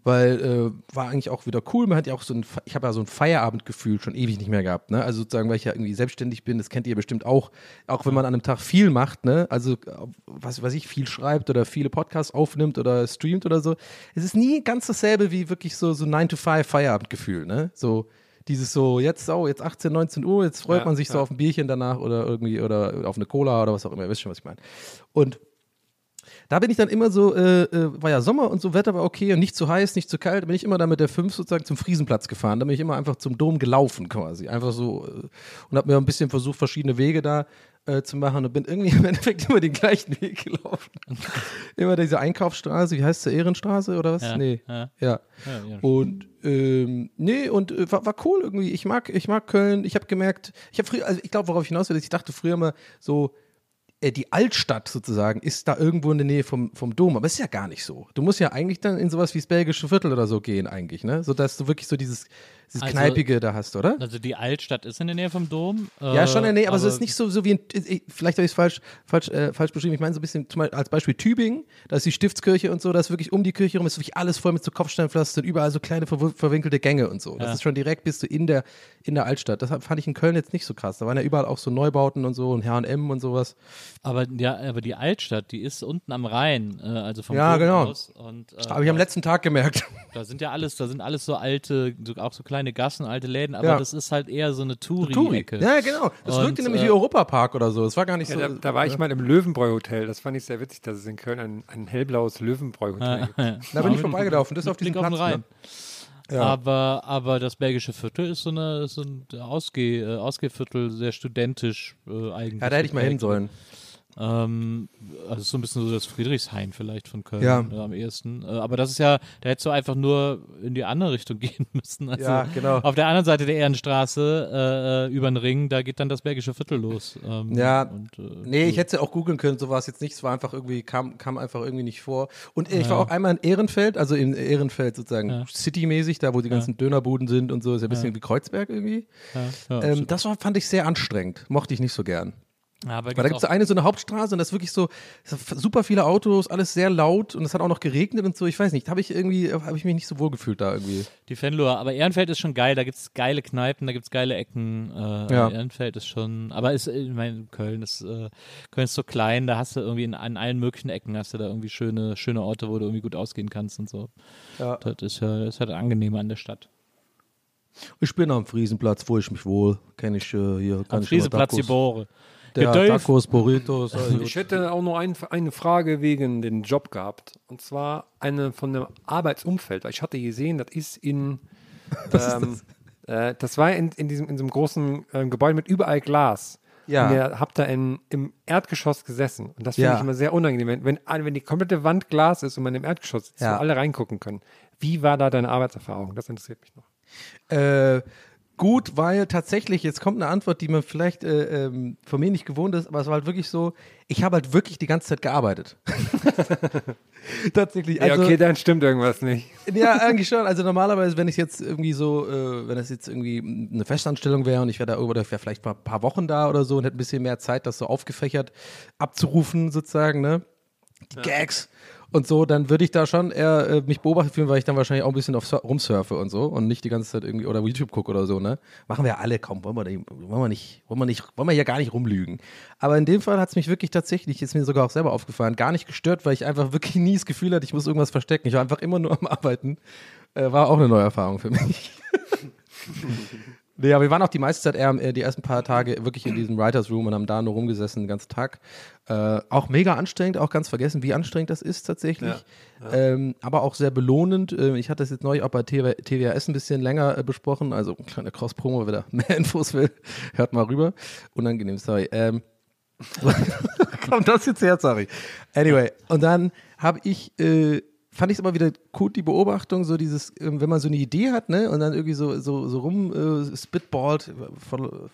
weil äh, war eigentlich auch wieder cool. Man hat ja auch so ein, ich habe ja so ein Feierabendgefühl schon ewig nicht mehr gehabt. Ne? Also sozusagen, weil ich ja irgendwie selbstständig bin, das kennt ihr bestimmt auch, auch wenn man an einem Tag viel macht, ne? Also was weiß ich, viel schreibt oder viele Podcasts aufnimmt oder streamt oder so. Es ist nie ganz dasselbe wie wirklich so so 9 to 5 Feierabendgefühl, ne? So dieses so, jetzt, oh, jetzt 18, 19 Uhr, jetzt freut Ja, man sich so ja. auf ein Bierchen danach oder irgendwie oder auf eine Cola oder was auch immer, ihr wisst schon, was ich meine. Und da bin ich dann immer so, äh, äh, war ja Sommer und so, Wetter war okay und nicht zu heiß, nicht zu kalt, bin ich immer dann mit der 5 sozusagen zum Friesenplatz gefahren. Da bin ich immer einfach zum Dom gelaufen quasi. Einfach so äh, und habe mir ein bisschen versucht, verschiedene Wege da äh, zu machen und bin irgendwie im Endeffekt immer den gleichen Weg gelaufen. immer diese Einkaufsstraße, wie heißt sie, Ehrenstraße oder was? Ja, nee. ja. Ja. Und ähm, nee, und äh, war, war cool irgendwie. Ich mag, ich mag Köln. Ich habe gemerkt, ich habe früher, also ich glaube, worauf ich hinaus will, ist, ich dachte früher immer so, die Altstadt sozusagen ist da irgendwo in der Nähe vom, vom Dom, aber ist ja gar nicht so. Du musst ja eigentlich dann in sowas wie das belgische Viertel oder so gehen, eigentlich, ne? So dass du wirklich so dieses, dieses Also- Kneipige da hast, oder? Also die Altstadt ist in der Nähe vom Dom. Ja, schon, äh, nee, aber, es ist nicht so, so wie in, ich- vielleicht habe ich es falsch, falsch, äh, falsch beschrieben. Ich meine so ein bisschen zum Beispiel, als Beispiel Tübingen, da ist die Stiftskirche und so, da ist wirklich um die Kirche rum, ist wirklich alles voll mit so Kopfsteinpflastern, überall so kleine verw- verwinkelte Gänge und so. Das Ja. ist schon direkt bist du in der, in der Altstadt. Das fand ich in Köln jetzt nicht so krass. Da waren ja überall auch so Neubauten und so und H&M und sowas. Aber ja, aber die Altstadt, die ist unten am Rhein, äh, also vom Ja, genau. aus. Und, äh, Habe ich am letzten Tag gemerkt. Da sind ja alles, da sind alles so alte, so, auch so kleine Gassen, alte Läden, aber Ja. das ist halt eher so eine Touri. Touri-Ecke. Ja, genau. Das Und, wirkte nämlich äh, wie Europapark oder so. Das war gar nicht Ja, so. da, da war ich mal im Löwenbräu-Hotel. Das fand ich sehr witzig, dass es in Köln ein, ein hellblaues Löwenbräu-Hotel gibt. Da bin ich vorbeigelaufen. Das ist auf diesem Blick auf den Platz. Rhein. Ne? Ja. Aber, aber das belgische Viertel ist so, eine, so ein Ausgeh, äh, Ausgehviertel, sehr studentisch äh, eigentlich. Ja, da hätte ich mal hin sollen. Ähm, also so ein bisschen so das Friedrichshain vielleicht von Köln Ja. äh, am ehesten. Äh, aber das ist ja, da hättest du einfach nur in die andere Richtung gehen müssen. Also Ja, genau. Auf der anderen Seite der Ehrenstraße äh, über den Ring, da geht dann das belgische Viertel los. Ähm, Ja, und, äh, Nee, ich hätte auch googeln können, so war es jetzt nicht. Es war einfach irgendwie, kam, kam einfach irgendwie nicht vor. Und ich war auch einmal in Ehrenfeld, also in Ehrenfeld sozusagen Ja. citymäßig, da wo die ganzen Dönerbuden sind und so, ist ja ein bisschen wie Kreuzberg irgendwie. ja, ja, Ähm, das war, fand ich sehr anstrengend. Mochte ich nicht so gern. Aber Weil da gibt es eine so eine Hauptstraße und das ist wirklich so super viele Autos, alles sehr laut und es hat auch noch geregnet und so. Ich weiß nicht, habe ich irgendwie, habe ich mich nicht so wohl gefühlt da irgendwie. Die Fenloher, aber Ehrenfeld ist schon geil, da gibt es geile Kneipen, da gibt es geile Ecken. Äh, Ja. Ehrenfeld ist schon, aber ist, ich meine, Köln ist, äh, Köln ist so klein, da hast du irgendwie in, an allen möglichen Ecken hast du da irgendwie schöne, schöne Orte, wo du irgendwie gut ausgehen kannst und so. Ja. Das ist ja, das ist halt angenehmer an der Stadt. Ich bin am Friesenplatz, wo ich mich wohl, kenne ich äh, hier. kann Am ich immer Frieseplatz die Tacos- Burritos. gut. Ich hätte auch noch ein, eine Frage wegen den Job gehabt. Und zwar eine von dem Arbeitsumfeld. Weil Ich hatte gesehen, das ist in. ähm, Äh, das war in, in, diesem, in diesem großen äh, Gebäude mit überall Glas. Ja. Und ihr habt da in, im Erdgeschoss gesessen. Und das finde Ja. ich immer sehr unangenehm. Wenn, wenn, wenn die komplette Wand Glas ist und man im Erdgeschoss sitzt, Ja. alle reingucken können. Wie war da deine Arbeitserfahrung? Das interessiert mich noch. Äh, gut, weil tatsächlich, jetzt kommt eine Antwort, die man vielleicht äh, ähm, von mir nicht gewohnt ist, aber es war halt wirklich so, ich habe halt wirklich die ganze Zeit gearbeitet. tatsächlich. Also, ja, okay, dann stimmt irgendwas nicht. Ja, eigentlich schon. Also normalerweise, wenn ich jetzt irgendwie so, äh, wenn das jetzt irgendwie eine Festanstellung wäre und ich wäre da oder ich wäre vielleicht mal ein paar Wochen da oder so und hätte ein bisschen mehr Zeit, das so aufgefächert abzurufen sozusagen, ne? Die Gags und so, dann würde ich da schon eher äh, mich beobachtet fühlen, weil ich dann wahrscheinlich auch ein bisschen auf Sur rumsurfe und so und nicht die ganze Zeit irgendwie oder YouTube gucke oder so, ne? Machen wir alle, kaum, wollen wir, nicht- wollen wir nicht, wollen wir nicht, wollen wir ja gar nicht rumlügen. Aber in dem Fall hat es mich wirklich tatsächlich, ist mir sogar auch selber aufgefallen, gar nicht gestört, weil ich einfach wirklich nie das Gefühl hatte, ich muss irgendwas verstecken. Ich war einfach immer nur am Arbeiten. Äh, war auch eine neue Erfahrung für mich. Aber wir waren auch die meiste Zeit eher äh, die ersten paar Tage wirklich in diesem Writers Room und haben da nur rumgesessen den ganzen Tag. Äh, auch mega anstrengend, auch ganz vergessen, wie anstrengend das ist tatsächlich. Ähm, aber auch sehr belohnend. Ähm, ich hatte das jetzt neulich auch bei TV, TWAS ein bisschen länger äh, besprochen. Also kleine Cross-Promo, wer da mehr Infos will, hört mal rüber. Unangenehm, sorry. Ähm, kommt das jetzt her, sorry. Anyway, und dann habe ich, äh, fand ich es immer wieder gut, die Beobachtung, so dieses, ähm, wenn man so eine Idee hat, ne, und dann irgendwie so, so, so rum äh, spitballt, voll,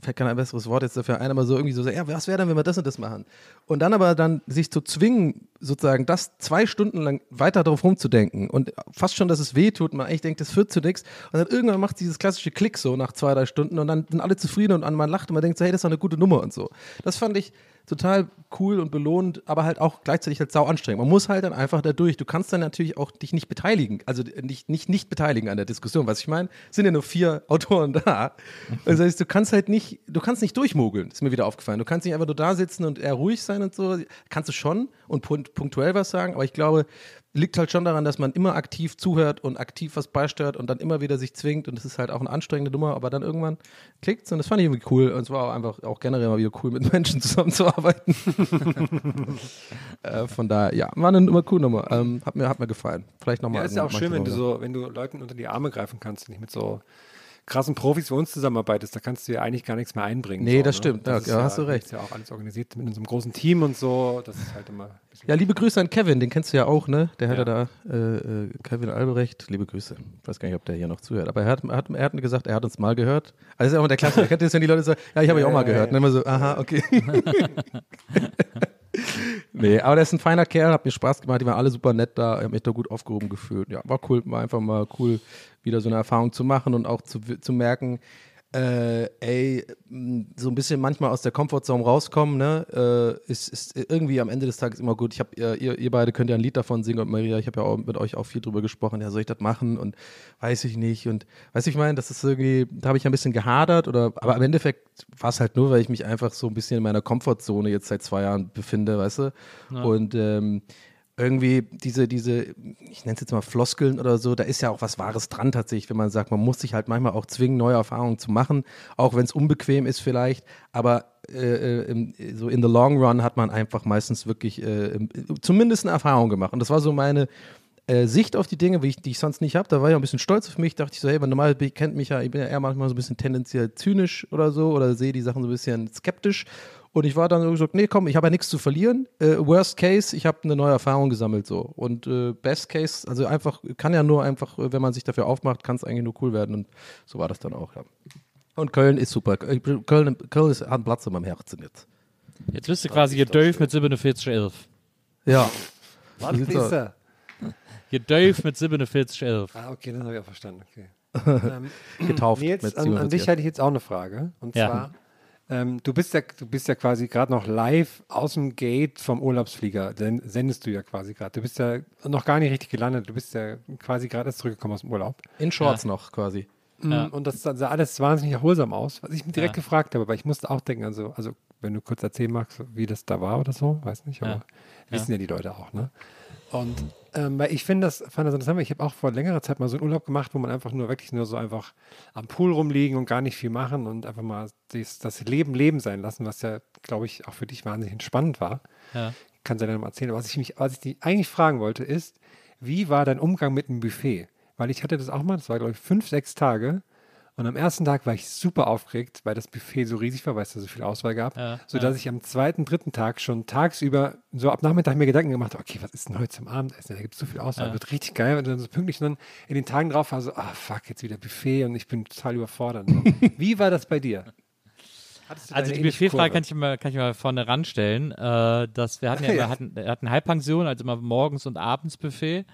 fällt kein besseres Wort jetzt dafür ein, aber so irgendwie so, ja, was wäre denn, wenn wir das und das machen? Und dann aber dann sich zu zwingen, sozusagen das zwei Stunden lang weiter darauf rumzudenken und fast schon, dass es weh tut, man eigentlich denkt, das führt zu nichts. Und dann irgendwann macht dieses klassische Klick so nach zwei, drei Stunden und dann sind alle zufrieden und man lacht und man denkt so, hey, das ist doch eine gute Nummer und so. Das fand ich total cool und belohnend, aber halt auch gleichzeitig halt sau anstrengend. Man muss halt dann einfach da durch. Du kannst dann natürlich auch dich nicht beteiligen, also nicht, nicht, nicht beteiligen an der Diskussion. Was ich meine, sind ja nur vier Autoren da. Das heißt, du kannst halt nicht, du kannst nicht durchmogeln, ist mir wieder aufgefallen. Du kannst nicht einfach nur da sitzen und eher ruhig sein und so. Kannst du schon und punktuell was sagen, aber ich glaube, liegt halt schon daran, dass man immer aktiv zuhört und aktiv was beisteuert und dann immer wieder sich zwingt und es ist halt auch eine anstrengende Nummer, aber dann irgendwann klickt und das fand ich irgendwie cool und es war auch einfach auch generell mal wieder cool, mit Menschen zusammenzuarbeiten. äh, von daher, ja, war eine, eine coole Nummer. Ähm, hat, mir, hat mir gefallen. Vielleicht nochmal. Ja, ist ja auch schön, wenn du so, wenn du Leuten unter die Arme greifen kannst, nicht mit so krassen Profis wie uns zusammenarbeitest, da kannst du ja eigentlich gar nichts mehr einbringen. Nee, so, das ne? stimmt, das ja, ja, hast du recht. Ist ja auch alles organisiert mit unserem großen Team und so, das ist halt immer Ja, liebe Grüße an Kevin, den kennst du ja auch, ne? Der hat ja da, äh, äh, Kevin Albrecht, liebe Grüße. Ich weiß gar nicht, ob der hier noch zuhört, aber er hat, er hat, er hat gesagt, er hat uns mal gehört. Also ist ja auch der Klassiker, kennt ihr das, wenn die Leute sagen, ja, ich habe euch auch mal gehört. Und dann immer so, aha, okay. nee, aber der ist ein feiner Kerl, hat mir Spaß gemacht, die waren alle super nett da, ich habe mich da gut aufgehoben gefühlt. Ja, war cool, war einfach mal cool, wieder so eine Erfahrung zu machen und auch zu, zu merken, äh, ey, so ein bisschen manchmal aus der Comfortzone rauskommen, ne, äh, ist, ist irgendwie am Ende des Tages immer gut. Ich habe, ihr, ihr beide könnt ja ein Lied davon singen und Maria, ich habe ja auch mit euch auch viel drüber gesprochen, ja, soll ich das machen? Und weiß ich nicht. Und weiß ich meine, das ist irgendwie, da habe ich ein bisschen gehadert oder, aber im Endeffekt war es halt nur, weil ich mich einfach so ein bisschen in meiner Komfortzone jetzt seit zwei Jahren befinde, weißt du, und ähm, irgendwie diese, diese, ich nenne es jetzt mal Floskeln oder so, da ist ja auch was Wahres dran tatsächlich, wenn man sagt, man muss sich halt manchmal auch zwingen, neue Erfahrungen zu machen, auch wenn es unbequem ist vielleicht, aber äh, im, so in the long run hat man einfach meistens wirklich äh, zumindest eine Erfahrung gemacht. Und das war so meine äh, Sicht auf die Dinge, wie ich, die ich sonst nicht habe. Da war ich ein bisschen stolz auf mich, dachte ich so, hey, weil normal kennt mich ja, ich bin ja eher manchmal so ein bisschen tendenziell zynisch oder so oder sehe die Sachen so ein bisschen skeptisch. Und ich war dann so gesagt, nee, komm, ich habe ja nichts zu verlieren. Äh, worst Case, ich habe eine neue Erfahrung gesammelt so. Und äh, Best Case, also einfach, kann ja nur einfach, äh, wenn man sich dafür aufmacht, kann es eigentlich nur cool werden. Und so war das dann auch, ja. Und Köln ist super. Köln, Köln ist, hat einen Platz in meinem Herzen jetzt. Jetzt bist du quasi gedöft mit 4711. Ja. Was ist er? Gedöft mit 4711. Ah, okay, dann habe ich auch verstanden. Okay. ähm, Getauft Nils, mit an, an dich 47. hätte ich jetzt auch eine Frage. Und Ja. zwar, ähm, du bist ja, du bist ja quasi gerade noch live aus dem Gate vom Urlaubsflieger. Sen- Sendest du ja quasi gerade. Du bist ja noch gar nicht richtig gelandet. Du bist ja quasi gerade erst zurückgekommen aus dem Urlaub. In Shorts noch quasi. Ja. Mm, Und das sah alles wahnsinnig erholsam aus, was ich mir direkt Ja. gefragt habe, aber ich musste auch denken, also, also wenn du kurz erzählen magst, wie das da war oder so, weiß nicht, aber Ja. wissen ja die Leute auch, ne? Und ähm, weil ich finde das, fand das interessant, weil ich habe auch vor längerer Zeit mal so einen Urlaub gemacht, wo man einfach nur wirklich nur so einfach am Pool rumliegen und gar nicht viel machen und einfach mal das, das Leben Leben sein lassen, was ja, glaube ich, auch für dich wahnsinnig entspannend war. Ja. Kannst du ja dann mal erzählen. Aber Was ich mich, was ich dich eigentlich fragen wollte, ist, wie war dein Umgang mit dem Buffet? Weil ich hatte das auch mal, das war, glaube ich, fünf, sechs Tage. Und am ersten Tag war ich super aufgeregt, weil das Buffet so riesig war, weil es da so viel Auswahl gab, Ja, sodass ja. ich am zweiten, dritten Tag schon tagsüber so ab Nachmittag mir Gedanken gemacht habe, okay, was ist denn heute zum Abendessen? Da gibt es so viel Auswahl, Ja. wird richtig geil. Und dann so pünktlich und dann in den Tagen drauf war so, ah fuck, jetzt wieder Buffet und ich bin total überfordert. Wie war das bei dir? Also die Buffetfrage kann ich mal, kann ich mal vorne ranstellen. Äh, dass wir hatten ja, Ja. hatten, wir hatten Halbpension, also immer morgens und abends Buffet.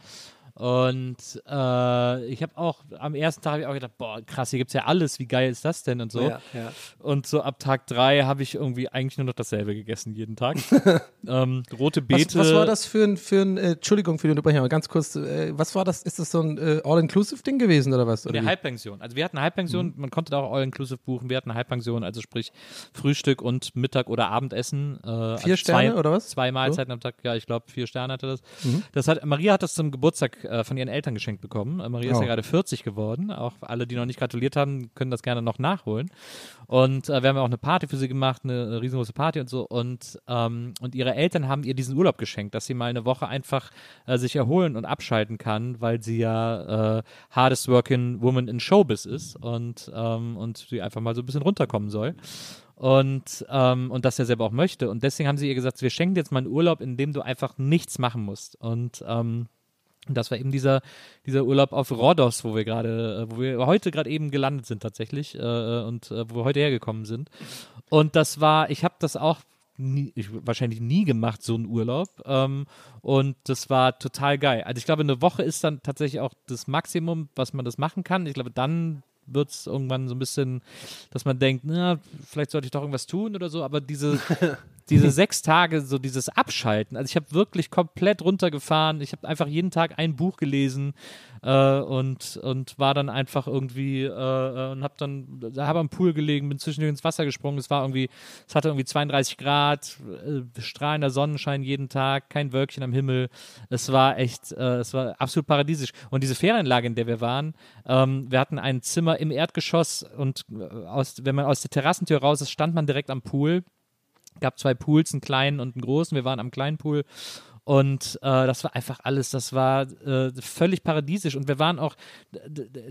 Und äh, ich habe auch am ersten Tag ich auch gedacht, boah, krass, hier gibt's ja alles, wie geil ist das denn und so. Ja, ja. Und so ab Tag drei habe ich irgendwie eigentlich nur noch dasselbe gegessen jeden Tag. ähm, rote Beete. Was, was war das für ein, für ein äh, Entschuldigung für den Unterbrecher, aber ganz kurz, äh, was war das? Ist das so ein äh, All-Inclusive-Ding gewesen oder was? Oder Eine? Halbpension. Also wir hatten eine Halbpension, man konnte da auch All-Inclusive buchen. Wir hatten eine Halbpension, also sprich Frühstück und Mittag- oder Abendessen. Äh, also Sterne zwei, oder was? Zwei Mahlzeiten am Tag, ja, ich glaube vier Sterne hatte das. Das hat, Maria hat das zum Geburtstag äh, von ihren Eltern geschenkt bekommen. Äh, Maria ist Oh. ja gerade 40 geworden. Auch alle, die noch nicht gratuliert haben, können das gerne noch nachholen. Und äh, wir haben ja auch eine Party für sie gemacht, eine, eine riesengroße Party und so. Und, ähm, und ihre Eltern haben ihr diesen Urlaub geschenkt, dass sie mal eine Woche einfach äh, sich erholen und abschalten kann, weil sie ja äh, hardest working woman in Showbiz ist und, ähm, und sie einfach mal so ein bisschen runterkommen soll. Und, ähm, und das er selber auch möchte. Und deswegen haben sie ihr gesagt, wir schenken dir jetzt mal einen Urlaub, in dem du einfach nichts machen musst. Und ähm, das war eben dieser, dieser Urlaub auf Rhodos, wo wir gerade, äh, wo wir heute gerade eben gelandet sind tatsächlich äh, und äh, wo wir heute hergekommen sind. Und das war, ich habe das auch nie, ich, wahrscheinlich nie gemacht, so einen Urlaub. Ähm, und das war total geil. Also ich glaube, eine Woche ist dann tatsächlich auch das Maximum, was man das machen kann. Ich glaube, dann wird es irgendwann so ein bisschen, dass man denkt, na, vielleicht sollte ich doch irgendwas tun oder so, aber diese, diese sechs Tage, so dieses Abschalten, also ich habe wirklich komplett runtergefahren, ich habe einfach jeden Tag ein Buch gelesen äh, und, und war dann einfach irgendwie äh, und habe dann, habe am Pool gelegen, bin zwischendurch ins Wasser gesprungen, es war irgendwie, es hatte irgendwie 32 Grad, äh, strahlender Sonnenschein jeden Tag, kein Wölkchen am Himmel, es war echt, äh, es war absolut paradiesisch. Und diese Ferienlage, in der wir waren, ähm, wir hatten ein Zimmer im Erdgeschoss und äh, aus, wenn man aus der Terrassentür raus ist, stand man direkt am Pool gab zwei Pools, einen kleinen und einen großen. Wir waren am kleinen Pool und äh, das war einfach alles, das war äh, völlig paradiesisch. Und wir waren auch,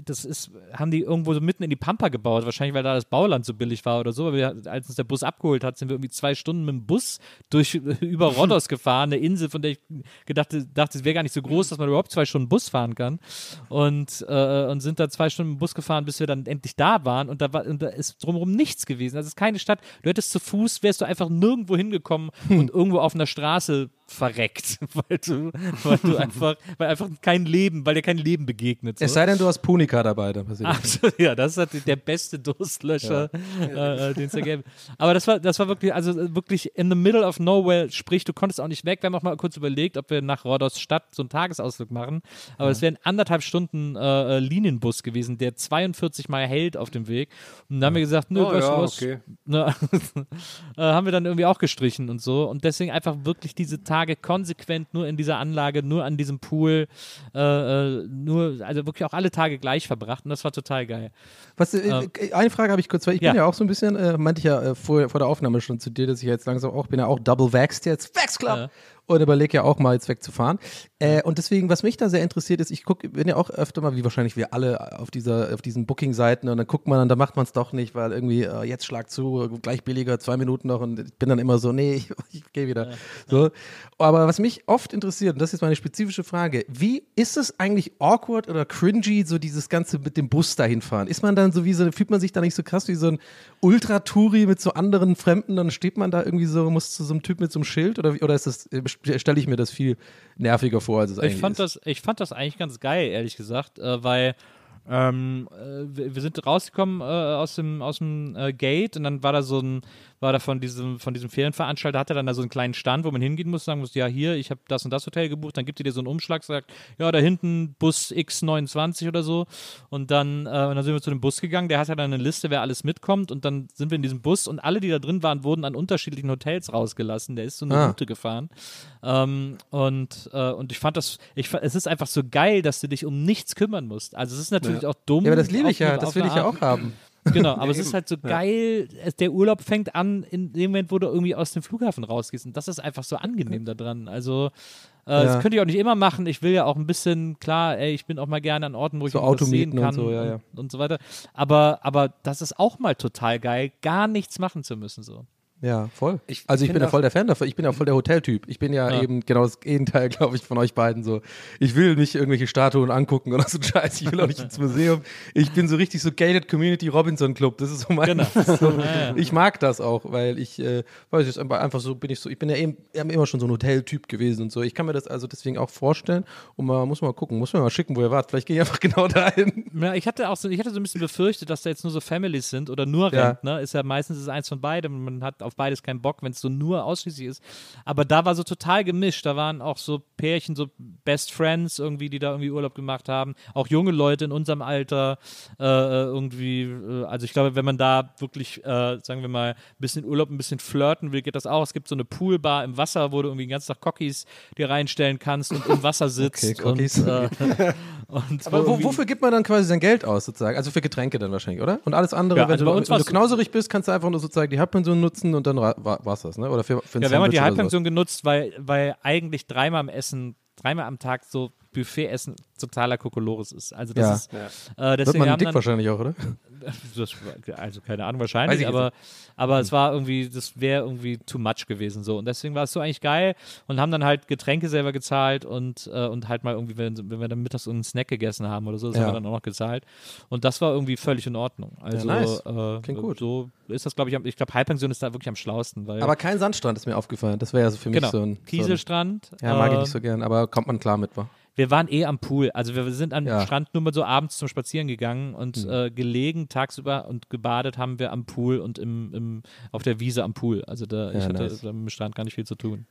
das ist, haben die irgendwo so mitten in die Pampa gebaut, wahrscheinlich weil da das Bauland so billig war oder so. Wir, als uns der Bus abgeholt hat, sind wir irgendwie zwei Stunden mit dem Bus durch über Rhodos gefahren, eine Insel, von der ich gedacht dachte, es wäre gar nicht so groß, dass man überhaupt zwei Stunden Bus fahren kann. Und, äh, und sind da zwei Stunden mit dem Bus gefahren, bis wir dann endlich da waren. Und da, war, und da ist drumherum nichts gewesen. Also es ist keine Stadt. Du hättest zu Fuß, wärst du einfach nirgendwo hingekommen und irgendwo auf einer Straße verreckt, weil du, weil du einfach, weil einfach kein Leben, weil dir kein Leben begegnet. So. Es sei denn, du hast Punika dabei, dann passiert Absolut, ja, das ist halt der beste Durstlöscher, ja. äh, äh den es da gäbe. Aber das war, das war wirklich, also wirklich in the middle of nowhere, sprich, du konntest auch nicht weg. Wir haben auch mal kurz überlegt, ob wir nach Rhodos Stadt so einen Tagesausflug machen. Aber es ja. wären anderthalb Stunden äh, äh Linienbus gewesen, der 42 Mal hält auf dem Weg. Und dann haben wir gesagt, nö, oh, was, ja, was, okay. ne, äh, haben wir dann irgendwie auch gestrichen und so. Und deswegen einfach wirklich diese Tage Tage konsequent nur in dieser Anlage, nur an diesem Pool, äh, äh, nur, also wirklich auch alle Tage gleich verbracht und das war total geil. Was, äh, äh eine Frage habe ich kurz, weil ich ja. bin ja auch so ein bisschen, äh, meinte ich ja äh, vor, vor der Aufnahme schon zu dir, dass ich jetzt langsam auch, bin ja auch double vaxxed jetzt, Vax Club und überlege ja auch mal jetzt wegzufahren. Äh, und deswegen, was mich da sehr interessiert ist, ich gucke, bin ja auch öfter mal, wie wahrscheinlich wir alle, auf dieser, auf diesen Booking-Seiten und dann guckt man und dann macht man es doch nicht, weil irgendwie äh, jetzt schlag zu, gleich billiger, zwei Minuten noch und ich bin dann immer so, nee, ich, ich gehe wieder. Ja. So. Aber was mich oft interessiert, und das ist meine spezifische Frage, wie ist es eigentlich awkward oder cringy, so dieses Ganze mit dem Bus dahin fahren? Ist man dann so wie so, fühlt man sich da nicht so krass wie so ein Ultra-Touri mit so anderen Fremden, dann steht man da irgendwie so, muss zu so einem Typ mit so einem Schild oder, oder ist das, äh, stelle ich mir das viel nerviger vor, als es eigentlich ich fand ist. Das, ich fand das eigentlich ganz geil, ehrlich gesagt, äh, weil ähm, äh, wir, sind rausgekommen äh, aus dem, aus dem äh, Gate und dann war da so ein, war da von diesem, von diesem Ferienveranstalter, hatte dann da so einen kleinen Stand, wo man hingehen muss, sagen muss, ja, hier, ich habe das und das Hotel gebucht, dann gibt ihr dir so einen Umschlag, sagt, ja, da hinten Bus X29 oder so. Und dann, äh, und dann sind wir zu dem Bus gegangen, der hat ja dann eine Liste, wer alles mitkommt. Und dann sind wir in diesem Bus und alle, die da drin waren, wurden an unterschiedlichen Hotels rausgelassen. Der ist so eine ah. Route gefahren. Ähm, und, äh, und ich fand das, ich, es ist einfach so geil, dass du dich um nichts kümmern musst. Also es ist natürlich ja. auch dumm. Ja, aber das liebe ich ja, das will ich ja auch haben. Genau, aber es ist halt so geil. Der Urlaub fängt an in dem Moment, wo du irgendwie aus dem Flughafen rausgehst. Und das ist einfach so angenehm daran. Also, äh, ja. das könnte ich auch nicht immer machen. Ich will ja auch ein bisschen, klar, ey, ich bin auch mal gerne an Orten, wo ich so was sehen kann und so, ja, ja. Und, und so weiter. Aber, aber das ist auch mal total geil, gar nichts machen zu müssen. So. Ja, voll. Ich, also ich bin ja voll der Fan davon. Ich bin ja voll der Hoteltyp. Ich bin ja, ja, eben genau das Gegenteil, glaube ich, von euch beiden so. Ich will nicht irgendwelche Statuen angucken oder so ein Scheiß. Ich will auch nicht ins Museum. Ich bin so richtig so Gated Community Robinson Club. Das ist so mein. Genau. So, ja, ich mag das auch, weil ich, äh, weiß ich, einfach so bin ich so. Ich bin ja eben immer schon so ein Hoteltyp gewesen und so. Ich kann mir das also deswegen auch vorstellen. Und man muss mal gucken, muss mir mal schicken, wo ihr wart. Vielleicht gehe ich einfach genau dahin. Ja, ich hatte auch so, ich hatte so ein bisschen befürchtet, dass da jetzt nur so Families sind oder nur Rentner. Ist ja meistens ist eins von beidem. Man hat auf beides keinen Bock, wenn es so nur ausschließlich ist. Aber da war so total gemischt. Da waren auch so Pärchen, so Best Friends irgendwie, die da irgendwie Urlaub gemacht haben. Auch junge Leute in unserem Alter äh, äh irgendwie. Äh, also ich glaube, wenn man da wirklich, äh, sagen wir mal, ein bisschen Urlaub, ein bisschen flirten will, geht das auch. Es gibt so eine Poolbar im Wasser, wo du irgendwie den ganzen Tag Cockies dir reinstellen kannst und im Wasser sitzt. Okay, Cockies. Und, äh, und Aber wo, wofür gibt man dann quasi sein Geld aus sozusagen? Also für Getränke dann wahrscheinlich, oder? Und alles andere, ja, wenn, also du, wenn du knauserig bist, kannst du einfach nur sozusagen die Halbpension nutzen und dann war es das, ne? Oder für, für ja, wir haben die Halbpension genutzt, weil, weil eigentlich dreimal am Essen, dreimal am Tag so Buffet-Essen totaler Kokolores ist. Also das Ja. ist, Ja. äh, Wird deswegen man haben dick dann, wahrscheinlich auch, oder? das, also keine Ahnung, wahrscheinlich, aber, aber es war irgendwie, das wäre irgendwie too much gewesen so. Und deswegen war es so eigentlich geil und haben dann halt Getränke selber gezahlt und, äh, und halt mal irgendwie, wenn, wenn wir dann mittags einen Snack gegessen haben oder so, das Ja. haben wir dann auch noch gezahlt. Und das war irgendwie völlig in Ordnung. Also nice. äh, Klingt gut. so ist das, glaube ich, am- ich glaube, Halbpension ist da wirklich am schlausten, weil Aber kein Sandstrand ist mir aufgefallen. Das wäre ja so für mich genau, so ein. Kieselstrand. So ein ja, mag ich äh, nicht so gern, aber kommt man klar mit, wa? Wir waren eh am Pool. Also wir sind am Ja. Strand nur mal so abends zum Spazieren gegangen und Mhm. äh, gelegen tagsüber und gebadet haben wir am Pool und im, im, auf der Wiese am Pool. Also da, ich Ja, hatte nice. da mit dem Strand gar nicht viel zu tun.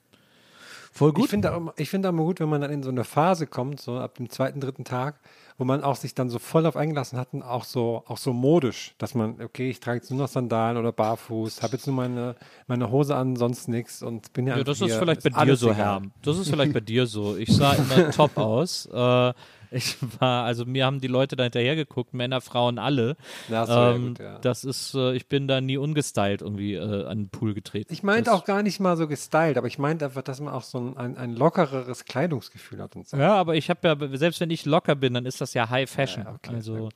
Voll Ich finde auch, ich finde auch immer gut, wenn man dann in so eine Phase kommt, so ab dem zweiten, dritten Tag, wo man auch sich dann so voll auf eingelassen hat und auch so, auch so modisch, dass man, okay, ich trage jetzt nur noch Sandalen oder barfuß, habe jetzt nur meine, meine Hose an, sonst nichts und bin ja, Ja, das ist hier, vielleicht bei dir so, egal. Herr. Das ist vielleicht bei dir so. Ich sah immer top aus. Äh, ich war, also mir haben die Leute da hinterher geguckt, Männer, Frauen, alle. Ja, so, ja, ähm, gut, ja. Das ist, äh, ich bin da nie ungestylt irgendwie äh, an den Pool getreten. Ich meinte auch gar nicht mal so gestylt, aber ich meinte einfach, dass man auch so ein, ein, ein lockereres Kleidungsgefühl hat und so. Ja, aber ich habe ja, selbst wenn ich locker bin, dann ist das ja High Fashion. Ja, okay, also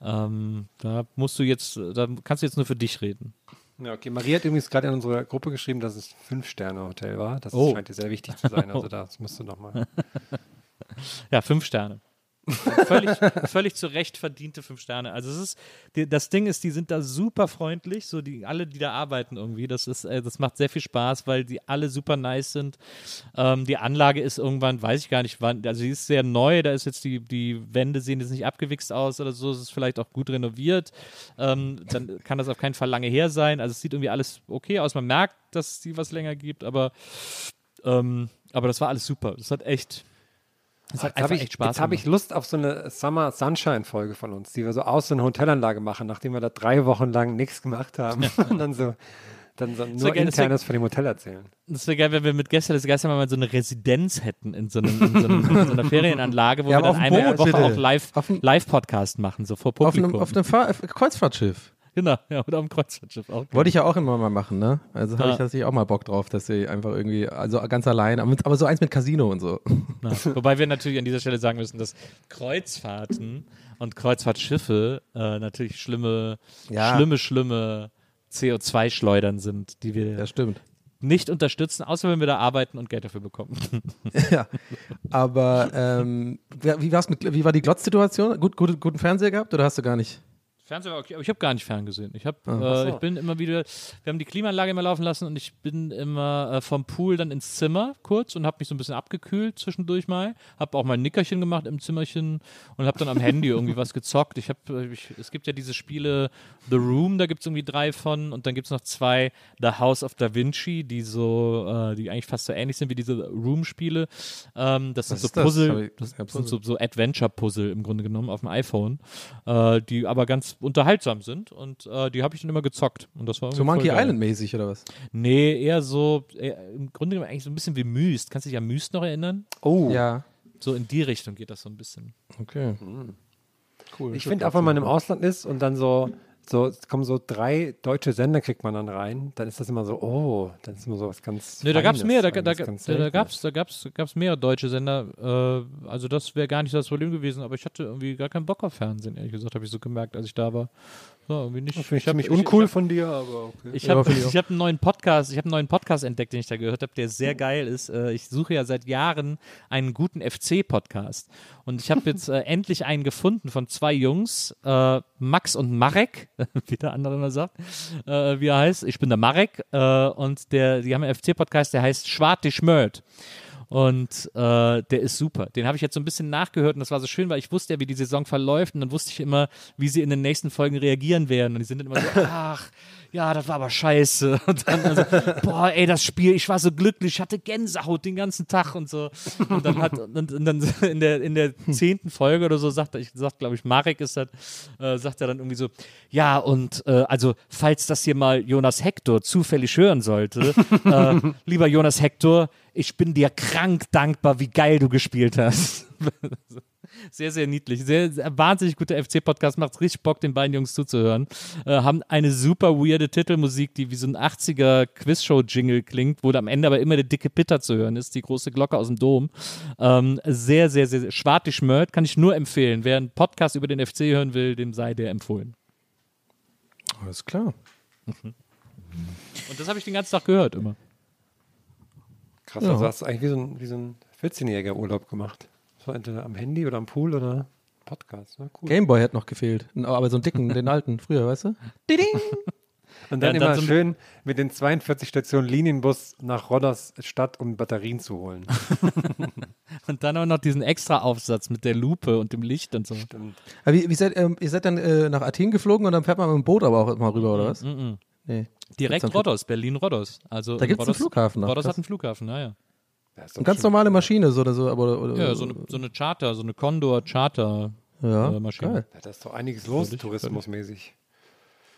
ähm, da musst du jetzt, da kannst du jetzt nur für dich reden. Ja, okay. Maria hat übrigens gerade in unsere Gruppe geschrieben, dass es ein Fünf-Sterne-Hotel war. Das Oh. scheint dir sehr wichtig zu sein. Also das musst du nochmal. Ja, fünf Sterne. Völlig, völlig zu Recht verdiente fünf Sterne. Also es ist, die, das Ding ist, die sind da super freundlich, so die alle, die da arbeiten irgendwie. Das ist, äh, das macht sehr viel Spaß, weil die alle super nice sind. Ähm, die Anlage ist irgendwann, weiß ich gar nicht wann, also die ist sehr neu, da ist jetzt die, die Wände sehen jetzt nicht abgewichst aus oder so, es ist vielleicht auch gut renoviert. Ähm, dann kann das auf keinen Fall lange her sein. Also es sieht irgendwie alles okay aus. Man merkt, dass es die was länger gibt, aber, ähm, aber das war alles super. Das hat echt. Das hat Jetzt habe einfach ich, echt Spaß jetzt hab ich Lust auf so eine Summer Sunshine-Folge von uns, die wir so aus so einer Hotelanlage machen, nachdem wir da drei Wochen lang nichts gemacht haben und dann so, dann so nur geil, das wär- internes von dem Hotel erzählen. Das wäre geil, wenn wir mit Gäste des Geister mal so eine Residenz hätten in so, einem, in so, einem, in so einer Ferienanlage, wo Ja, wir dann auf einmal Boot, Woche bitte. auch live, Auf Live-Podcast machen, so vor Auf Publikum. einem, auf einem Fahr äh, Kreuzfahrtschiff. Genau, ja, oder dem Kreuzfahrtschiff auch. Wollte ich ja auch immer mal machen, ne? Also habe Ja. ich tatsächlich auch mal Bock drauf, dass sie einfach irgendwie, also ganz allein, aber, so eins mit Casino und so. Ja. Wobei wir natürlich an dieser Stelle sagen müssen, dass Kreuzfahrten und Kreuzfahrtschiffe äh, natürlich schlimme, Ja. schlimme, schlimme CO2-Schleudern sind, die wir Das stimmt. nicht unterstützen, außer wenn wir da arbeiten und Geld dafür bekommen. ja. Aber ähm, wie, war's mit, wie war die Glotz-Situation? Gut, gut, guten Fernseher gehabt oder hast du gar nicht? Fernseher war okay, aber ich habe gar nicht ferngesehen. Ich, hab, Ah. äh, ich bin immer wieder, wir haben die Klimaanlage immer laufen lassen und ich bin immer äh, vom Pool dann ins Zimmer kurz und habe mich so ein bisschen abgekühlt zwischendurch mal. Habe auch mal ein Nickerchen gemacht im Zimmerchen und habe dann am Handy irgendwie was gezockt. Ich habe, ich, es gibt ja diese Spiele The Room, da gibt es irgendwie drei von und dann gibt es noch zwei The House of Da Vinci, die so, äh, die eigentlich fast so ähnlich sind wie diese Room-Spiele. Ähm, das sind Was so das? Hab Puzzle, ich- das ja, sind so, so Adventure-Puzzle im Grunde genommen auf dem iPhone, äh, die aber ganz unterhaltsam sind und äh, die habe ich dann immer gezockt. Und das war So Monkey geil. Island mäßig oder was? Nee, eher so, eher, im Grunde genommen eigentlich so ein bisschen wie Myst. Kannst du dich an Myst noch erinnern? Oh, Ja. So in die Richtung geht das so ein bisschen. Okay. Cool. ich finde auch, wenn man im Ausland ist und dann so, so, es kommen so drei deutsche Sender, kriegt man dann rein, dann ist das immer so, oh, dann ist immer so was ganz. Nee, da gab es mehr, da, da, da, da Seltenes. gab es da gab's, gab's mehrere deutsche Sender. Äh, also das wäre gar nicht das Problem gewesen, aber ich hatte irgendwie gar keinen Bock auf Fernsehen, ehrlich gesagt, habe ich so gemerkt, als ich da war. Ja, irgendwie nicht. Finde ich ziemlich ich- uncool von dir, aber okay. Ich Ja, habe ich ich hab einen neuen Podcast, ich habe einen neuen Podcast entdeckt, den ich da gehört habe, der sehr geil ist. Äh, Ich suche ja seit Jahren einen guten FC-Podcast und ich habe jetzt äh, endlich einen gefunden von zwei Jungs, äh, Max und Marek, wie der andere immer sagt, äh, wie er heißt. Ich bin der Marek äh, und der, die haben einen FC-Podcast, der heißt Schwarte Schmört. Und äh, der ist super. Den habe ich jetzt so ein bisschen nachgehört und das war so schön, weil ich wusste ja, wie die Saison verläuft und dann wusste ich immer, wie sie in den nächsten Folgen reagieren werden. Und die sind dann immer so, ach, ja, das war aber scheiße. Und dann also, boah, ey, das Spiel, ich war so glücklich, ich hatte Gänsehaut den ganzen Tag und so. Und dann hat, und, und dann in der, in der zehnten Folge oder so sagt er, ich sagt, glaube ich, Marek ist das, äh, sagt er dann irgendwie so, ja, und äh, also, falls das hier mal Jonas Hector zufällig hören sollte, äh, lieber Jonas Hector, ich bin dir krank dankbar, wie geil du gespielt hast. Sehr, sehr niedlich. Sehr, sehr wahnsinnig guter FC-Podcast. Macht richtig Bock, den beiden Jungs zuzuhören. Äh, haben eine super weirde Titelmusik, die wie so ein 80er Quizshow-Jingle klingt, wo am Ende aber immer der dicke Pitter zu hören ist, die große Glocke aus dem Dom. Ähm, sehr, sehr, sehr, schwartig schmört. Kann ich nur empfehlen. Wer einen Podcast über den FC hören will, dem sei der empfohlen. Alles klar. Und das habe ich den ganzen Tag gehört immer. Krass, Ja. also hast du eigentlich wie so ein, wie so ein 14-jähriger Urlaub gemacht. So entweder am Handy oder am Pool oder Podcast. Ne? Cool. Gameboy hat noch gefehlt. Aber so einen dicken, den alten, früher, weißt du? Und dann Ja, immer dann so schön mit den 42 Stationen Linienbus nach Rodders Stadt, um Batterien zu holen. Und dann auch noch diesen extra Aufsatz mit der Lupe und dem Licht und so. Stimmt. Aber wie, wie seid, ähm, ihr seid dann äh, nach Athen geflogen und dann fährt man mit dem Boot aber auch mal rüber, oder was? Mhm. Nee. Direkt Rodos, Berlin-Rodos. Also Da gibt's einen Rodos- Flughafen noch, hat einen Flughafen, naja. Doch Eine ganz normale Maschine so oder so. Aber, oder, Ja, so eine, so eine Charter, so eine Condor-Charter. ja, äh, Maschine. Ja, da ist doch einiges los, tourismusmäßig.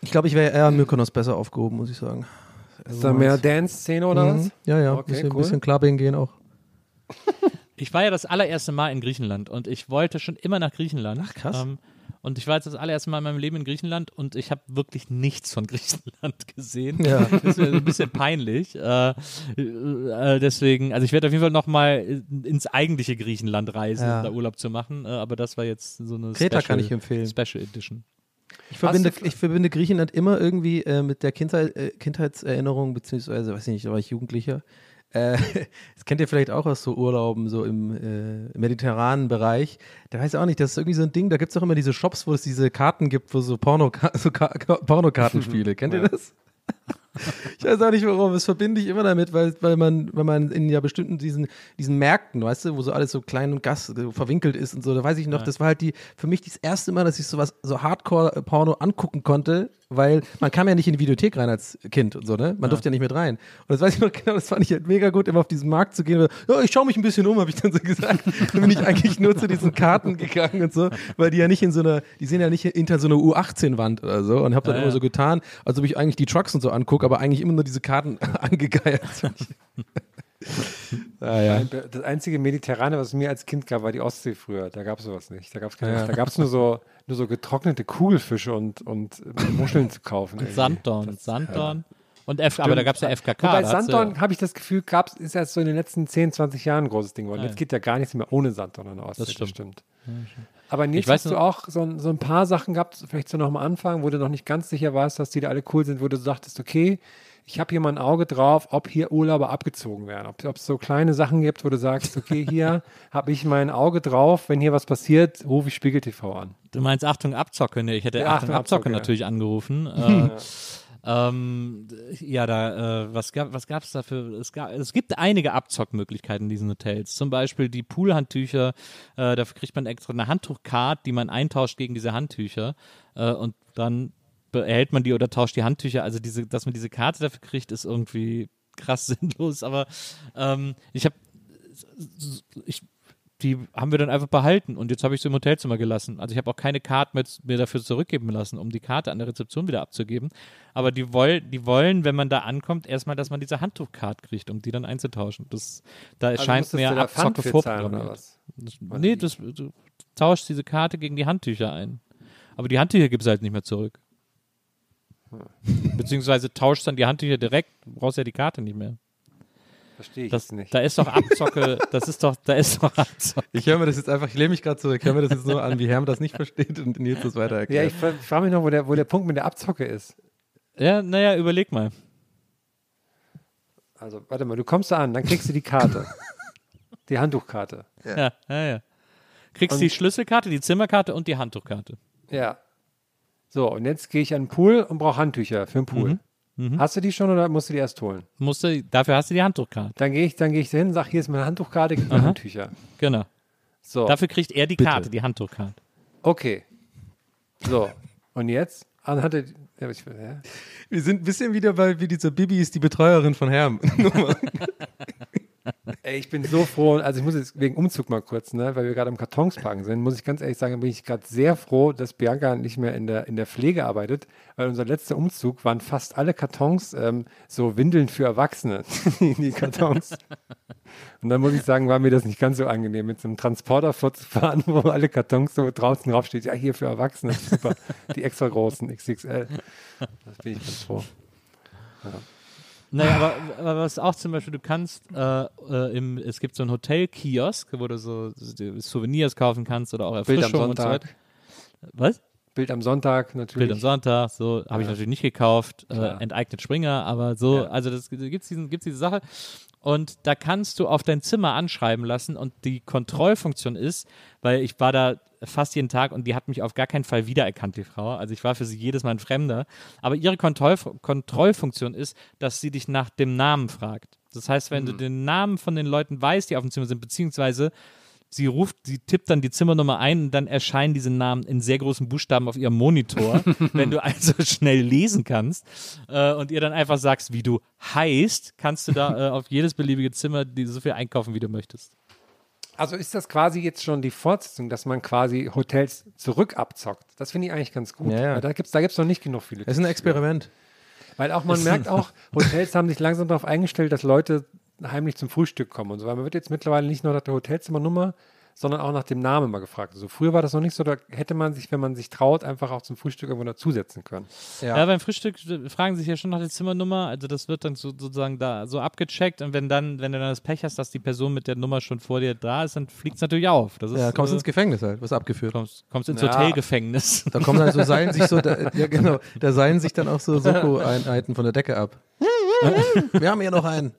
Ich glaube, ich wäre eher an Mykonos besser aufgehoben, muss ich sagen. Ist da mehr Dance-Szene oder was? Mhm. Ja, ja. Okay, bisschen, cool. bisschen Clubbing gehen auch. Ich war ja das allererste Mal in Griechenland und ich wollte schon immer nach Griechenland. Ach, krass. Ähm, und ich war jetzt das allererste Mal in meinem Leben in Griechenland und ich habe wirklich nichts von Griechenland gesehen. Ja. Das ist mir ein bisschen peinlich. Äh, äh, deswegen, also ich werde auf jeden Fall nochmal ins eigentliche Griechenland reisen, Ja. um da Urlaub zu machen. Äh, aber das war jetzt so eine Kreta Special, kann ich empfehlen. Special Edition. Ich verbinde, ich verbinde Griechenland immer irgendwie äh, mit der Kindheit, äh, Kindheitserinnerung, beziehungsweise, weiß ich nicht, da war ich Jugendlicher. Äh, das kennt ihr vielleicht auch aus so Urlauben, so im äh, mediterranen Bereich. Da weiß ich auch nicht, das ist irgendwie so ein Ding, da gibt es auch immer diese Shops, wo es diese Karten gibt, wo so, Porno so Ka Pornokartenspiele. Kennt ihr das? Ich weiß auch nicht warum, das verbinde ich immer damit, weil, weil man, weil man in ja bestimmten diesen, diesen Märkten, weißt du, wo so alles so klein und gas so verwinkelt ist und so, da weiß ich noch, das war halt die, für mich das erste Mal, dass ich sowas, so Hardcore-Porno angucken konnte, weil man kam ja nicht in die Videothek rein als Kind und so, ne? Man durfte ja nicht mit rein. Und das weiß ich noch genau, das fand ich halt mega gut, immer auf diesen Markt zu gehen. Ja, ich schaue mich ein bisschen um, habe ich dann so gesagt. Dann bin ich eigentlich nur zu diesen Karten gegangen und so, weil die ja nicht in so einer, die sind ja nicht hinter so einer U18-Wand oder so und habe dann Ja, immer ja. so getan, als ob ich eigentlich die Trucks und so angucke, aber eigentlich immer nur diese Karten angegeiert. ah, ja. Das einzige Mediterrane, was es mir als Kind gab, war die Ostsee früher. Da gab es sowas nicht. Da gab es Ja. Da gab's nur so nur so getrocknete Kugelfische und, und Muscheln zu kaufen. irgendwie. Sanddorn, Das- Sanddorn. Und F, aber da gab es ja FKK. Wobei da hat's ja- Sanddorn, habe ich das Gefühl, gab's, ist erst so in den letzten 10, 20 Jahren ein großes Ding geworden. Ja. Jetzt geht ja gar nichts mehr ohne Sanddorn an der Ostsee. Das stimmt. Aber Nils, Ich weiß hast du auch so, ein- so ein paar Sachen gehabt, vielleicht so noch am Anfang, wo du noch nicht ganz sicher warst, dass die da alle cool sind, wo du sagtest, okay, ich habe hier mal ein Auge drauf, ob hier Urlauber abgezogen werden. Ob es so kleine Sachen gibt, wo du sagst, okay, hier habe ich mein Auge drauf, wenn hier was passiert, rufe ich Spiegel TV an. Du meinst Achtung Abzocke, ne? Ich hätte Ja, Achtung Achtung, Abzocke Abzocke, natürlich angerufen. Äh, ähm, ja, da, äh, was gab was gab's dafür? Es, gab, es gibt einige Abzockmöglichkeiten in diesen Hotels. Zum Beispiel die Poolhandtücher, äh, dafür kriegt man extra eine Handtuchcard, die man eintauscht gegen diese Handtücher äh, und dann behält man die oder tauscht die Handtücher. Also diese, dass man diese Karte dafür kriegt, ist irgendwie krass sinnlos. Aber ähm, ich habe ich die haben wir dann einfach behalten und jetzt habe ich sie im Hotelzimmer gelassen. Also ich habe auch keine Karte mit, mir dafür zurückgeben lassen, um die Karte an der Rezeption wieder abzugeben. Aber die, woll, die wollen, wenn man da ankommt, erstmal, dass man diese Handtuchkarte kriegt, um die dann einzutauschen. Das, da erscheint musstest mir Abzocke vorprogrammiert. nee, das, du tauschst diese Karte gegen die Handtücher ein. Aber die Handtücher gibt es halt nicht mehr zurück. Hm. Beziehungsweise tauschst dann die Handtücher direkt, du brauchst ja die Karte nicht mehr. Verstehe ich Das, jetzt nicht. da ist doch Abzocke, das ist doch, da ist doch Abzocke. Ich höre mir das jetzt einfach, ich lehne mich gerade zurück, ich höre mir das jetzt nur an, wie Herm das nicht versteht und Nils das weiter ja, erklärt. ich fra- frage mich noch, wo der, wo der Punkt mit der Abzocke ist. Ja, naja, überleg mal. Also, warte mal, du kommst da an, dann kriegst du die Karte. die Handtuchkarte. Ja, ja, ja. Kriegst Und- die Schlüsselkarte, die Zimmerkarte und die Handtuchkarte. Ja. So, und jetzt gehe ich an den Pool und brauche Handtücher für den Pool. Hast du die schon oder musst du die erst holen? Musst du, dafür hast du die Handtuchkarte. Dann gehe ich, dann gehe ich hin, sag, hier ist meine Handtuchkarte, gib mir Handtücher. Genau. So, Dafür kriegt er die Karte, die Handtuchkarte. okay. So, und jetzt? Anhand der, ja, ich, ja. Wir sind ein bisschen wieder bei wie diese Bibi ist die Betreuerin von Herm. Ey, ich bin so froh, also ich muss jetzt wegen Umzug mal kurz, ne, weil wir gerade im Kartonspacken sind, muss ich ganz ehrlich sagen, bin ich gerade sehr froh, dass Bianca nicht mehr in der, in der Pflege arbeitet, weil unser letzter Umzug waren fast alle Kartons ähm, so Windeln für Erwachsene in die Kartons. Und dann muss ich sagen, war mir das nicht ganz so angenehm, mit so einem Transporter vorzufahren, wo alle Kartons so draußen draufsteht, ja, hier für Erwachsene, super, die extra großen XXL. Das bin ich ganz froh. Naja, aber, aber was auch zum Beispiel, du kannst, äh, äh, im, es gibt so einen Hotel-Kiosk, wo du so Souvenirs kaufen kannst oder auch Bild am Erfrischung und so Sonntag. weiter. Was? Bild am Sonntag natürlich. Bild am Sonntag, so habe ich Ja. natürlich nicht gekauft, äh, enteignet Springer, aber so, Ja. also das gibt's diesen, gibt's diese Sache. Und da kannst du auf dein Zimmer anschreiben lassen und die Kontrollfunktion ist, weil ich war da fast jeden Tag und die hat mich auf gar keinen Fall wiedererkannt, die Frau. Also ich war für sie jedes Mal ein Fremder. Aber ihre Kontroll Kontrollfunktion ist, dass sie dich nach dem Namen fragt. Das heißt, wenn du den Namen von den Leuten weißt, die auf dem Zimmer sind, beziehungsweise sie ruft, sie tippt dann die Zimmernummer ein und dann erscheinen diese Namen in sehr großen Buchstaben auf ihrem Monitor. Wenn du also schnell lesen kannst äh, und ihr dann einfach sagst, wie du heißt, kannst du da äh, auf jedes beliebige Zimmer die, so viel einkaufen, wie du möchtest. Also ist das quasi jetzt schon die Fortsetzung, dass man quasi Hotels zurück abzockt. Das finde ich eigentlich ganz gut. Ja, ja. Da gibt es da gibt's noch nicht genug viele. Es ist ein Experiment. Weil auch man merkt auch, Hotels haben sich langsam darauf eingestellt, dass Leute heimlich zum Frühstück kommen und so. Weil man wird jetzt mittlerweile nicht nur nach der Hotelzimmernummer, sondern auch nach dem Namen mal gefragt. Also früher war das noch nicht so, da hätte man sich, wenn man sich traut, einfach auch zum Frühstück irgendwo dazusetzen können. Ja. beim Frühstück fragen sich ja schon nach der Zimmernummer. Also das wird dann so, sozusagen da so abgecheckt und wenn dann, wenn du dann das Pech hast, dass die Person mit der Nummer schon vor dir da ist, dann fliegt es natürlich auf. Das ist, Ja, kommst äh, ins Gefängnis halt, wirst abgeführt. kommst, kommst ins Ja. Hotelgefängnis. Da kommen dann so seilen sich so, da, ja genau, da seilen sich dann auch so Soko-Einheiten von der Decke ab. Wir haben hier noch einen.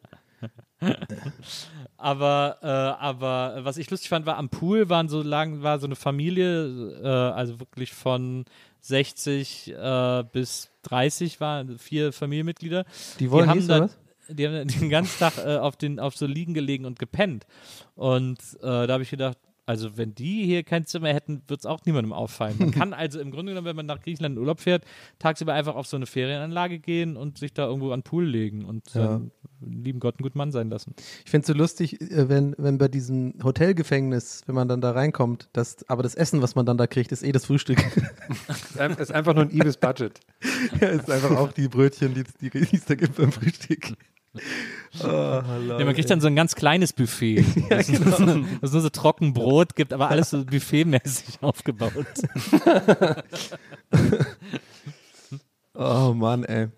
Aber, äh, aber was ich lustig fand, war am Pool waren so lang, war so eine Familie, äh, also wirklich von 60 äh, bis 30 waren vier Familienmitglieder. Die wollen haben dies, da, die haben den ganzen Tag äh, auf, den, auf so Liegen gelegen und gepennt. Und äh, da habe ich gedacht, also wenn die hier kein Zimmer hätten, wird es auch niemandem auffallen. Man kann also im Grunde genommen, wenn man nach Griechenland in Urlaub fährt, tagsüber einfach auf so eine Ferienanlage gehen und sich da irgendwo an den Pool legen und Ja. lieben Gott einen guten Mann sein lassen. Ich finde es so lustig, äh, wenn, wenn bei diesem Hotelgefängnis, wenn man dann da reinkommt, das, aber das Essen, was man dann da kriegt, ist eh das Frühstück. Ist ein- ist einfach nur ein Ibis Budget. ja, ist einfach auch die Brötchen, die die die es da gibt beim Frühstück. Oh, Ja, man kriegt dann so ein ganz kleines Buffet. das, ist, das ist nur so trocken Brot gibt, aber alles so buffetmäßig aufgebaut. Oh Mann, ey.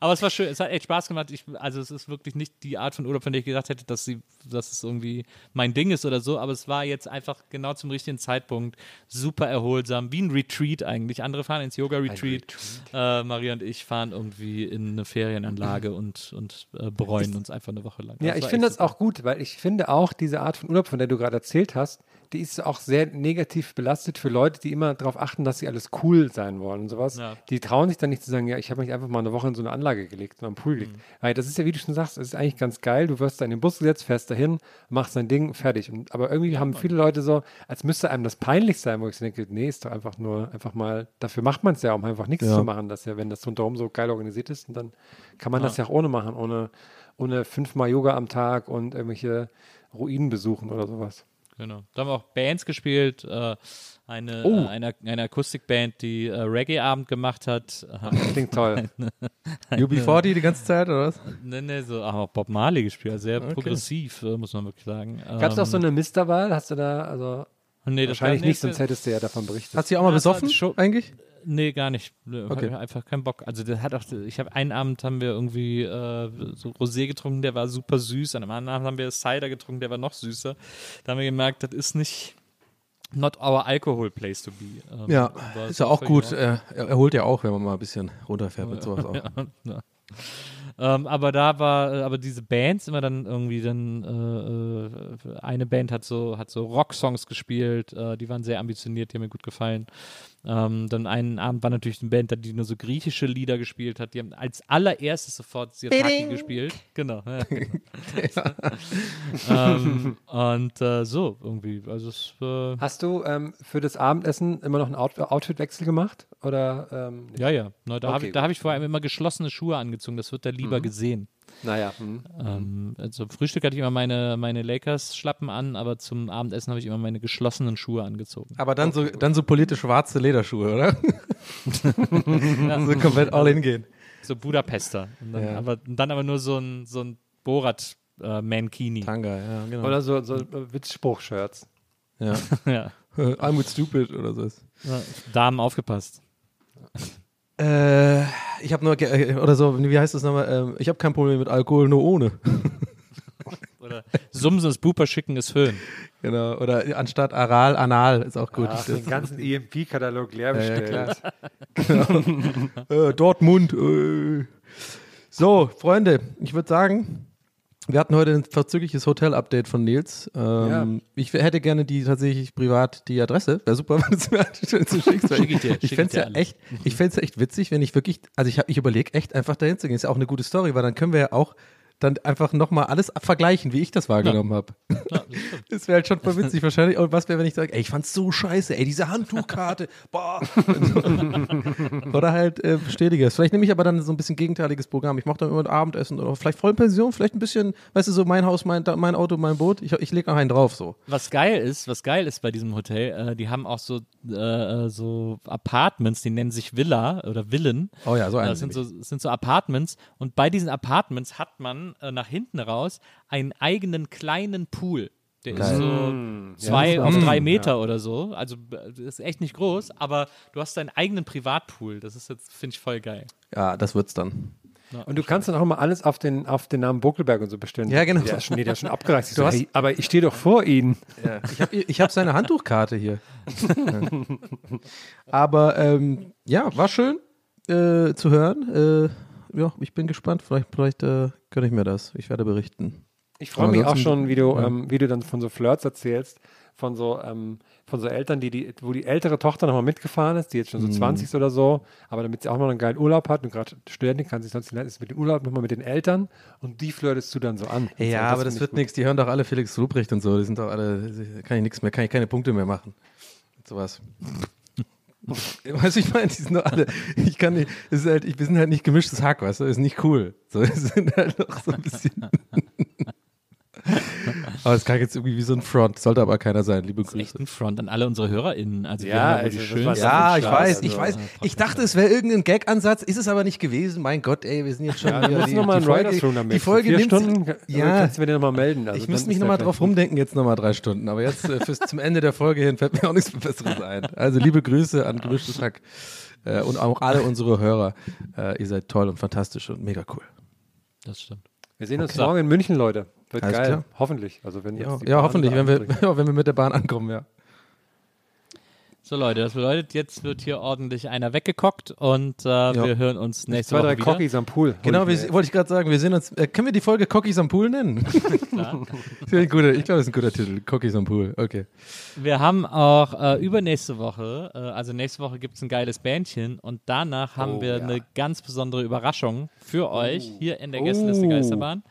Aber es war schön, es hat echt Spaß gemacht. Ich, also es ist wirklich nicht die Art von Urlaub, von der ich gedacht hätte, dass sie, dass es irgendwie mein Ding ist oder so, aber es war jetzt einfach genau zum richtigen Zeitpunkt super erholsam, wie ein Retreat eigentlich. Andere fahren ins Yoga-Retreat. Äh, Maria und ich fahren irgendwie in eine Ferienanlage und, und äh, bereuen uns einfach eine Woche lang. Ja, ich finde das auch gut, weil ich finde auch diese Art von Urlaub, von der du gerade erzählt hast, die ist auch sehr negativ belastet für Leute, die immer darauf achten, dass sie alles cool sein wollen und sowas. Ja. Die trauen sich dann nicht zu sagen, ja, ich habe mich einfach mal eine Woche in so eine Anlage gelegt, mal am Pool gelegt. Weil das ist ja, wie du schon sagst, es ist eigentlich ganz geil. Du wirst da in den Bus gesetzt, fährst dahin, machst dein Ding, fertig. Und, aber irgendwie haben viele Leute so, als müsste einem das peinlich sein, wo ich so denke, nee, ist doch einfach nur, einfach mal, dafür macht man es ja, um einfach nichts Ja. zu machen, dass ja, wenn das rundherum so geil organisiert ist, und dann kann man das ja auch ohne machen, ohne, ohne fünfmal Yoga am Tag und irgendwelche Ruinen besuchen oder sowas. Genau. Da haben wir auch Bands gespielt. Äh, eine, Oh. äh, eine, eine Akustikband, die äh, Reggae-Abend gemacht hat. Klingt toll. UB40 die ganze Zeit, oder was? ne, ne, so, aber auch Bob Marley gespielt. Also Sehr Okay. progressiv, äh, muss man wirklich sagen. Gab es auch so Ähm, eine Misterwahl? Hast du da, also nee, das wahrscheinlich nicht, sonst hättest du ja davon berichtet. Hast du auch mal Ja, besoffen schon- eigentlich? Nee, gar nicht. Okay. einfach keinen Bock. Also der hat auch, ich habe einen Abend haben wir irgendwie äh, so Rosé getrunken, der war super süß. An einem anderen Abend haben wir Cider getrunken, der war noch süßer. Da haben wir gemerkt, das ist nicht not our alcohol place to be. Ähm, Ja, ist ja so auch gut. Er, er erholt ja auch, wenn man mal ein bisschen runterfährt mit sowas auch. Ja. Ähm, aber da war, äh, aber diese Bands immer dann irgendwie dann, äh, äh, eine Band hat so, hat so Rocksongs gespielt, äh, die waren sehr ambitioniert, die haben mir gut gefallen. Ähm, dann einen Abend war natürlich eine Band, die nur so griechische Lieder gespielt hat, die haben als allererstes sofort Sirtaki gespielt. Genau. Ja, genau. ähm, und äh, so irgendwie, also es, äh, Hast du ähm, für das Abendessen immer noch einen Out Outfitwechsel gemacht? Oder ähm, ja, ja. Na, da habe Okay, ich, da hab ich vor allem immer geschlossene Schuhe angezogen, das wird da lieber gesehen. Naja, hm. Ähm, zum Frühstück hatte ich immer meine, meine Lakers-Schlappen an, aber zum Abendessen habe ich immer meine geschlossenen Schuhe angezogen. Aber dann so, dann so politisch schwarze Lederschuhe, oder? so komplett all in gehen. So Budapester. Und dann, Ja. aber, dann aber nur so ein, so ein Borat äh, Mankini. Tanga, ja, genau. Oder so, so äh, Witzspruch-Shirts. ja. ja. I'm with stupid oder so. Ja, Damen aufgepasst. Äh, ich habe nur, äh, oder so, wie heißt das nochmal? Ähm, ich habe kein Problem mit Alkohol, nur ohne. Oder Sumsen ist Buper, Schicken ist Föhn. genau. Oder anstatt Aral, Anal ist auch gut. Ach, den ganzen EMP-Katalog leer Ja, ja, bestellt. äh, Dortmund. Äh. So, Freunde, ich würde sagen, wir hatten heute ein verzügliches Hotel-Update von Nils. Ähm, Ich hätte gerne die tatsächlich privat die Adresse. Wäre super, wenn du es mir schön zu schickst. weil Schick ich dir, ich fände es ja echt, ich fänd's ja echt witzig, wenn ich wirklich, also ich, hab- ich überlege echt einfach dahin zu gehen. Ist ja auch eine gute Story, weil dann können wir ja auch dann einfach nochmal alles vergleichen, wie ich das wahrgenommen habe. Das wäre halt schon voll witzig. Wahrscheinlich, und was wäre, wenn ich sage, ey, ich fand's so scheiße, ey, diese Handtuchkarte, boah. oder halt äh, bestätige es. Vielleicht nehme ich aber dann so ein bisschen gegenteiliges Programm. Ich mache dann immer ein Abendessen oder vielleicht Vollpension, vielleicht ein bisschen, weißt du, so mein Haus, mein, mein Auto, mein Boot. Ich, ich lege noch einen drauf, so. Was geil ist, was geil ist bei diesem Hotel, äh, die haben auch so, äh, so Apartments, die nennen sich Villa oder Villen. Oh ja, so einen Das sind so, das sind so Apartments und bei diesen Apartments hat man äh, nach hinten raus einen eigenen kleinen Pool. Der ist so zwei auf drei Meter oder so. Also das ist echt nicht groß, aber du hast deinen eigenen Privatpool. Das ist jetzt, finde ich, voll geil. Ja, das wird's dann. Und du kannst dann auch immer alles auf den, auf den Namen Buckelberg und so bestellen. Ja, genau. Der ist schon, nee, der ist schon abgereist. So, hey, aber ich stehe doch vor Ihnen. Ich habe ich hab seine Handtuchkarte hier. Aber ähm, ja, war schön äh, zu hören. Äh, ja, ich bin gespannt. Vielleicht, vielleicht äh, gönne ich mir das. Ich werde berichten. Ich freue mich auch schon, wie du, ja. ähm, wie du dann von so Flirts erzählst, von so, ähm, von so Eltern, die, die, wo die ältere Tochter nochmal mitgefahren ist, die jetzt schon so Mhm. 20 ist oder so, aber damit sie auch noch einen geilen Urlaub hat und gerade Studentin kann sich sonst nicht ist mit dem Urlaub nochmal mit den Eltern und die flirtest du dann so an. Ja, so, aber das wird nichts. Die hören doch alle Felix Lobrecht und so. Die sind doch alle, kann ich nichts mehr, kann ich keine Punkte mehr machen. Sowas. Weißt du, ich meine, die sind doch alle, ich kann nicht, es ist halt, wir sind halt nicht gemischtes Hack, weißt du, ist nicht cool. So, wir sind halt noch so ein bisschen. aber es klingt jetzt irgendwie wie so ein Front, sollte aber keiner sein, liebe Das ist echt Grüße. ein Front an alle unsere HörerInnen. Also wir Ja, also die schönsten. Ja, ich weiß, ich also, weiß. Ich dachte, es wäre irgendein Gag-Ansatz, ist es aber nicht gewesen. Mein Gott, ey, wir sind jetzt schon Ja, wieder wir müssen nochmal die Folge, die nimmt Stunden, sich, ja. ja, kannst du mir den nochmal melden. Also ich müsste mich nochmal drauf rumdenken, jetzt nochmal drei Stunden. Aber jetzt äh, fürs, zum Ende der Folge hin fällt mir auch nichts Besseres ein. Also liebe Grüße an Gemischtes Hack äh, und auch alle unsere Hörer. Äh, ihr seid toll und fantastisch und mega cool. Das stimmt. Wir sehen uns Okay. morgen in München, Leute. Wird Alles geil. klar. Hoffentlich. Also wenn Ja, ja hoffentlich, wenn wir, ja, wenn wir mit der Bahn ankommen, ja. So Leute, das bedeutet, jetzt wird hier ordentlich einer weggekockt und äh, wir hören uns nächste Zwei, Woche drei wieder. Cockies am Pool. Genau, wir, wollte ich gerade sagen, wir sehen uns, äh, können wir die Folge Cockies am Pool nennen? Klar. Guter, ich glaube, das ist ein guter Titel. Cockies am Pool, okay. Wir haben auch äh, übernächste Woche, äh, also nächste Woche gibt es ein geiles Bändchen und danach haben Oh, wir ja. eine ganz besondere Überraschung für euch hier in der Gästeliste Geisterbahn.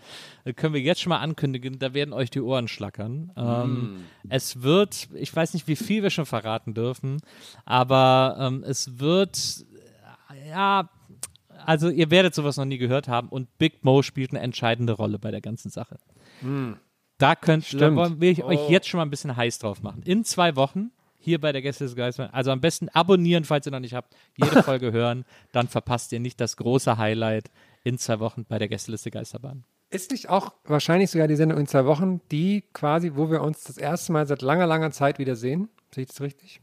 Äh, können wir jetzt schon mal ankündigen, da werden euch die Ohren schlackern. Ähm, Es wird, ich weiß nicht, wie viel wir schon verraten dürfen, aber ähm, es wird, äh, ja, also ihr werdet sowas noch nie gehört haben und Big Mo spielt eine entscheidende Rolle bei der ganzen Sache. Da könnt da will ich euch jetzt schon mal ein bisschen heiß drauf machen. In zwei Wochen hier bei der Gäste des Geistes. Also am besten abonnieren, falls ihr noch nicht habt. Jede Folge hören, dann verpasst ihr nicht das große Highlight in zwei Wochen bei der Gästeliste Geisterbahn. Ist nicht auch wahrscheinlich sogar die Sendung in zwei Wochen, die quasi, wo wir uns das erste Mal seit langer, langer Zeit wiedersehen? Sehe ich das richtig?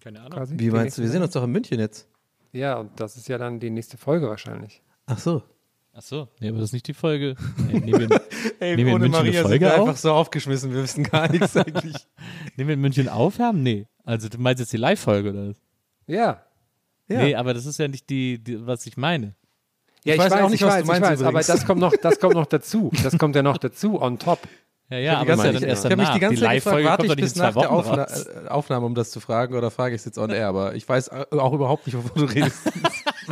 Keine Ahnung. Quasi? Wie meinst du? Wir sehen uns doch in München jetzt. Ja, und das ist ja dann die nächste Folge wahrscheinlich. Ach so. Ach so, nee, aber das ist nicht die Folge. Nee, nehmen, wir, Ey, Nehmen wir in München eine Folge wir auf? einfach so aufgeschmissen, wir wissen gar nichts eigentlich. nehmen wir in München aufwärmen? Nee. Also du meinst jetzt die Live-Folge oder was? Ja. Ja. Nee, aber das ist ja nicht die, die was ich meine. Ja, Ich weiß auch nicht, was du ich meinst weiß, aber das kommt noch, das kommt noch dazu. Das kommt ja noch dazu, on top. Ja, ja, die aber ganze das ist ja Zeit- dann erst ich habe mich die ganze Zeit gefragt, warte ich bis nach der Wochen Aufna raus. äh, Aufnahme, um das zu fragen, oder frage ich es jetzt on air, aber ich weiß äh, auch überhaupt nicht, wovon du redest.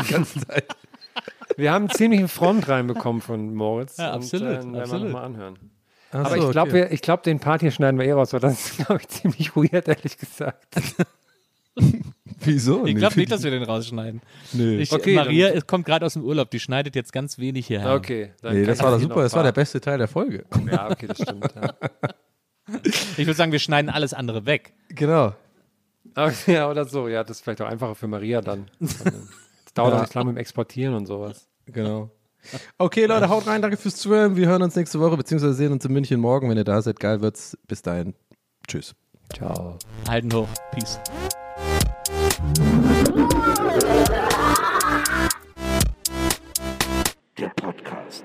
die ganze Zeit. Wir haben ziemlich einen Front reinbekommen von Moritz. Ja, absolut, Und, äh, werden wir absolut. nochmal anhören. Ach Aber so, ich glaube, okay. ich glaub, den Part hier schneiden wir eh raus, weil das ist, glaube ich, ziemlich weird, ehrlich gesagt. Wieso? Ich glaube nicht, dass wir den rausschneiden. Nö. Ich, Okay, Maria dann- kommt gerade aus dem Urlaub, die schneidet jetzt ganz wenig hierher. Okay. dann Nee, das war super. Das war der beste Teil der Folge. Ja, okay, das stimmt. Ja. Ich würde sagen, wir schneiden alles andere weg. Genau. Okay, ja, oder so. Ja, das ist vielleicht auch einfacher für Maria dann. Das dauert auch nicht lange mit dem Exportieren und sowas. Genau. Okay, Leute, haut rein. Danke fürs Zuhören. Wir hören uns nächste Woche, beziehungsweise sehen uns in München morgen. Wenn ihr da seid, geil wird's. Bis dahin. Tschüss. Ciao. Halten hoch. Peace. Der Podcast.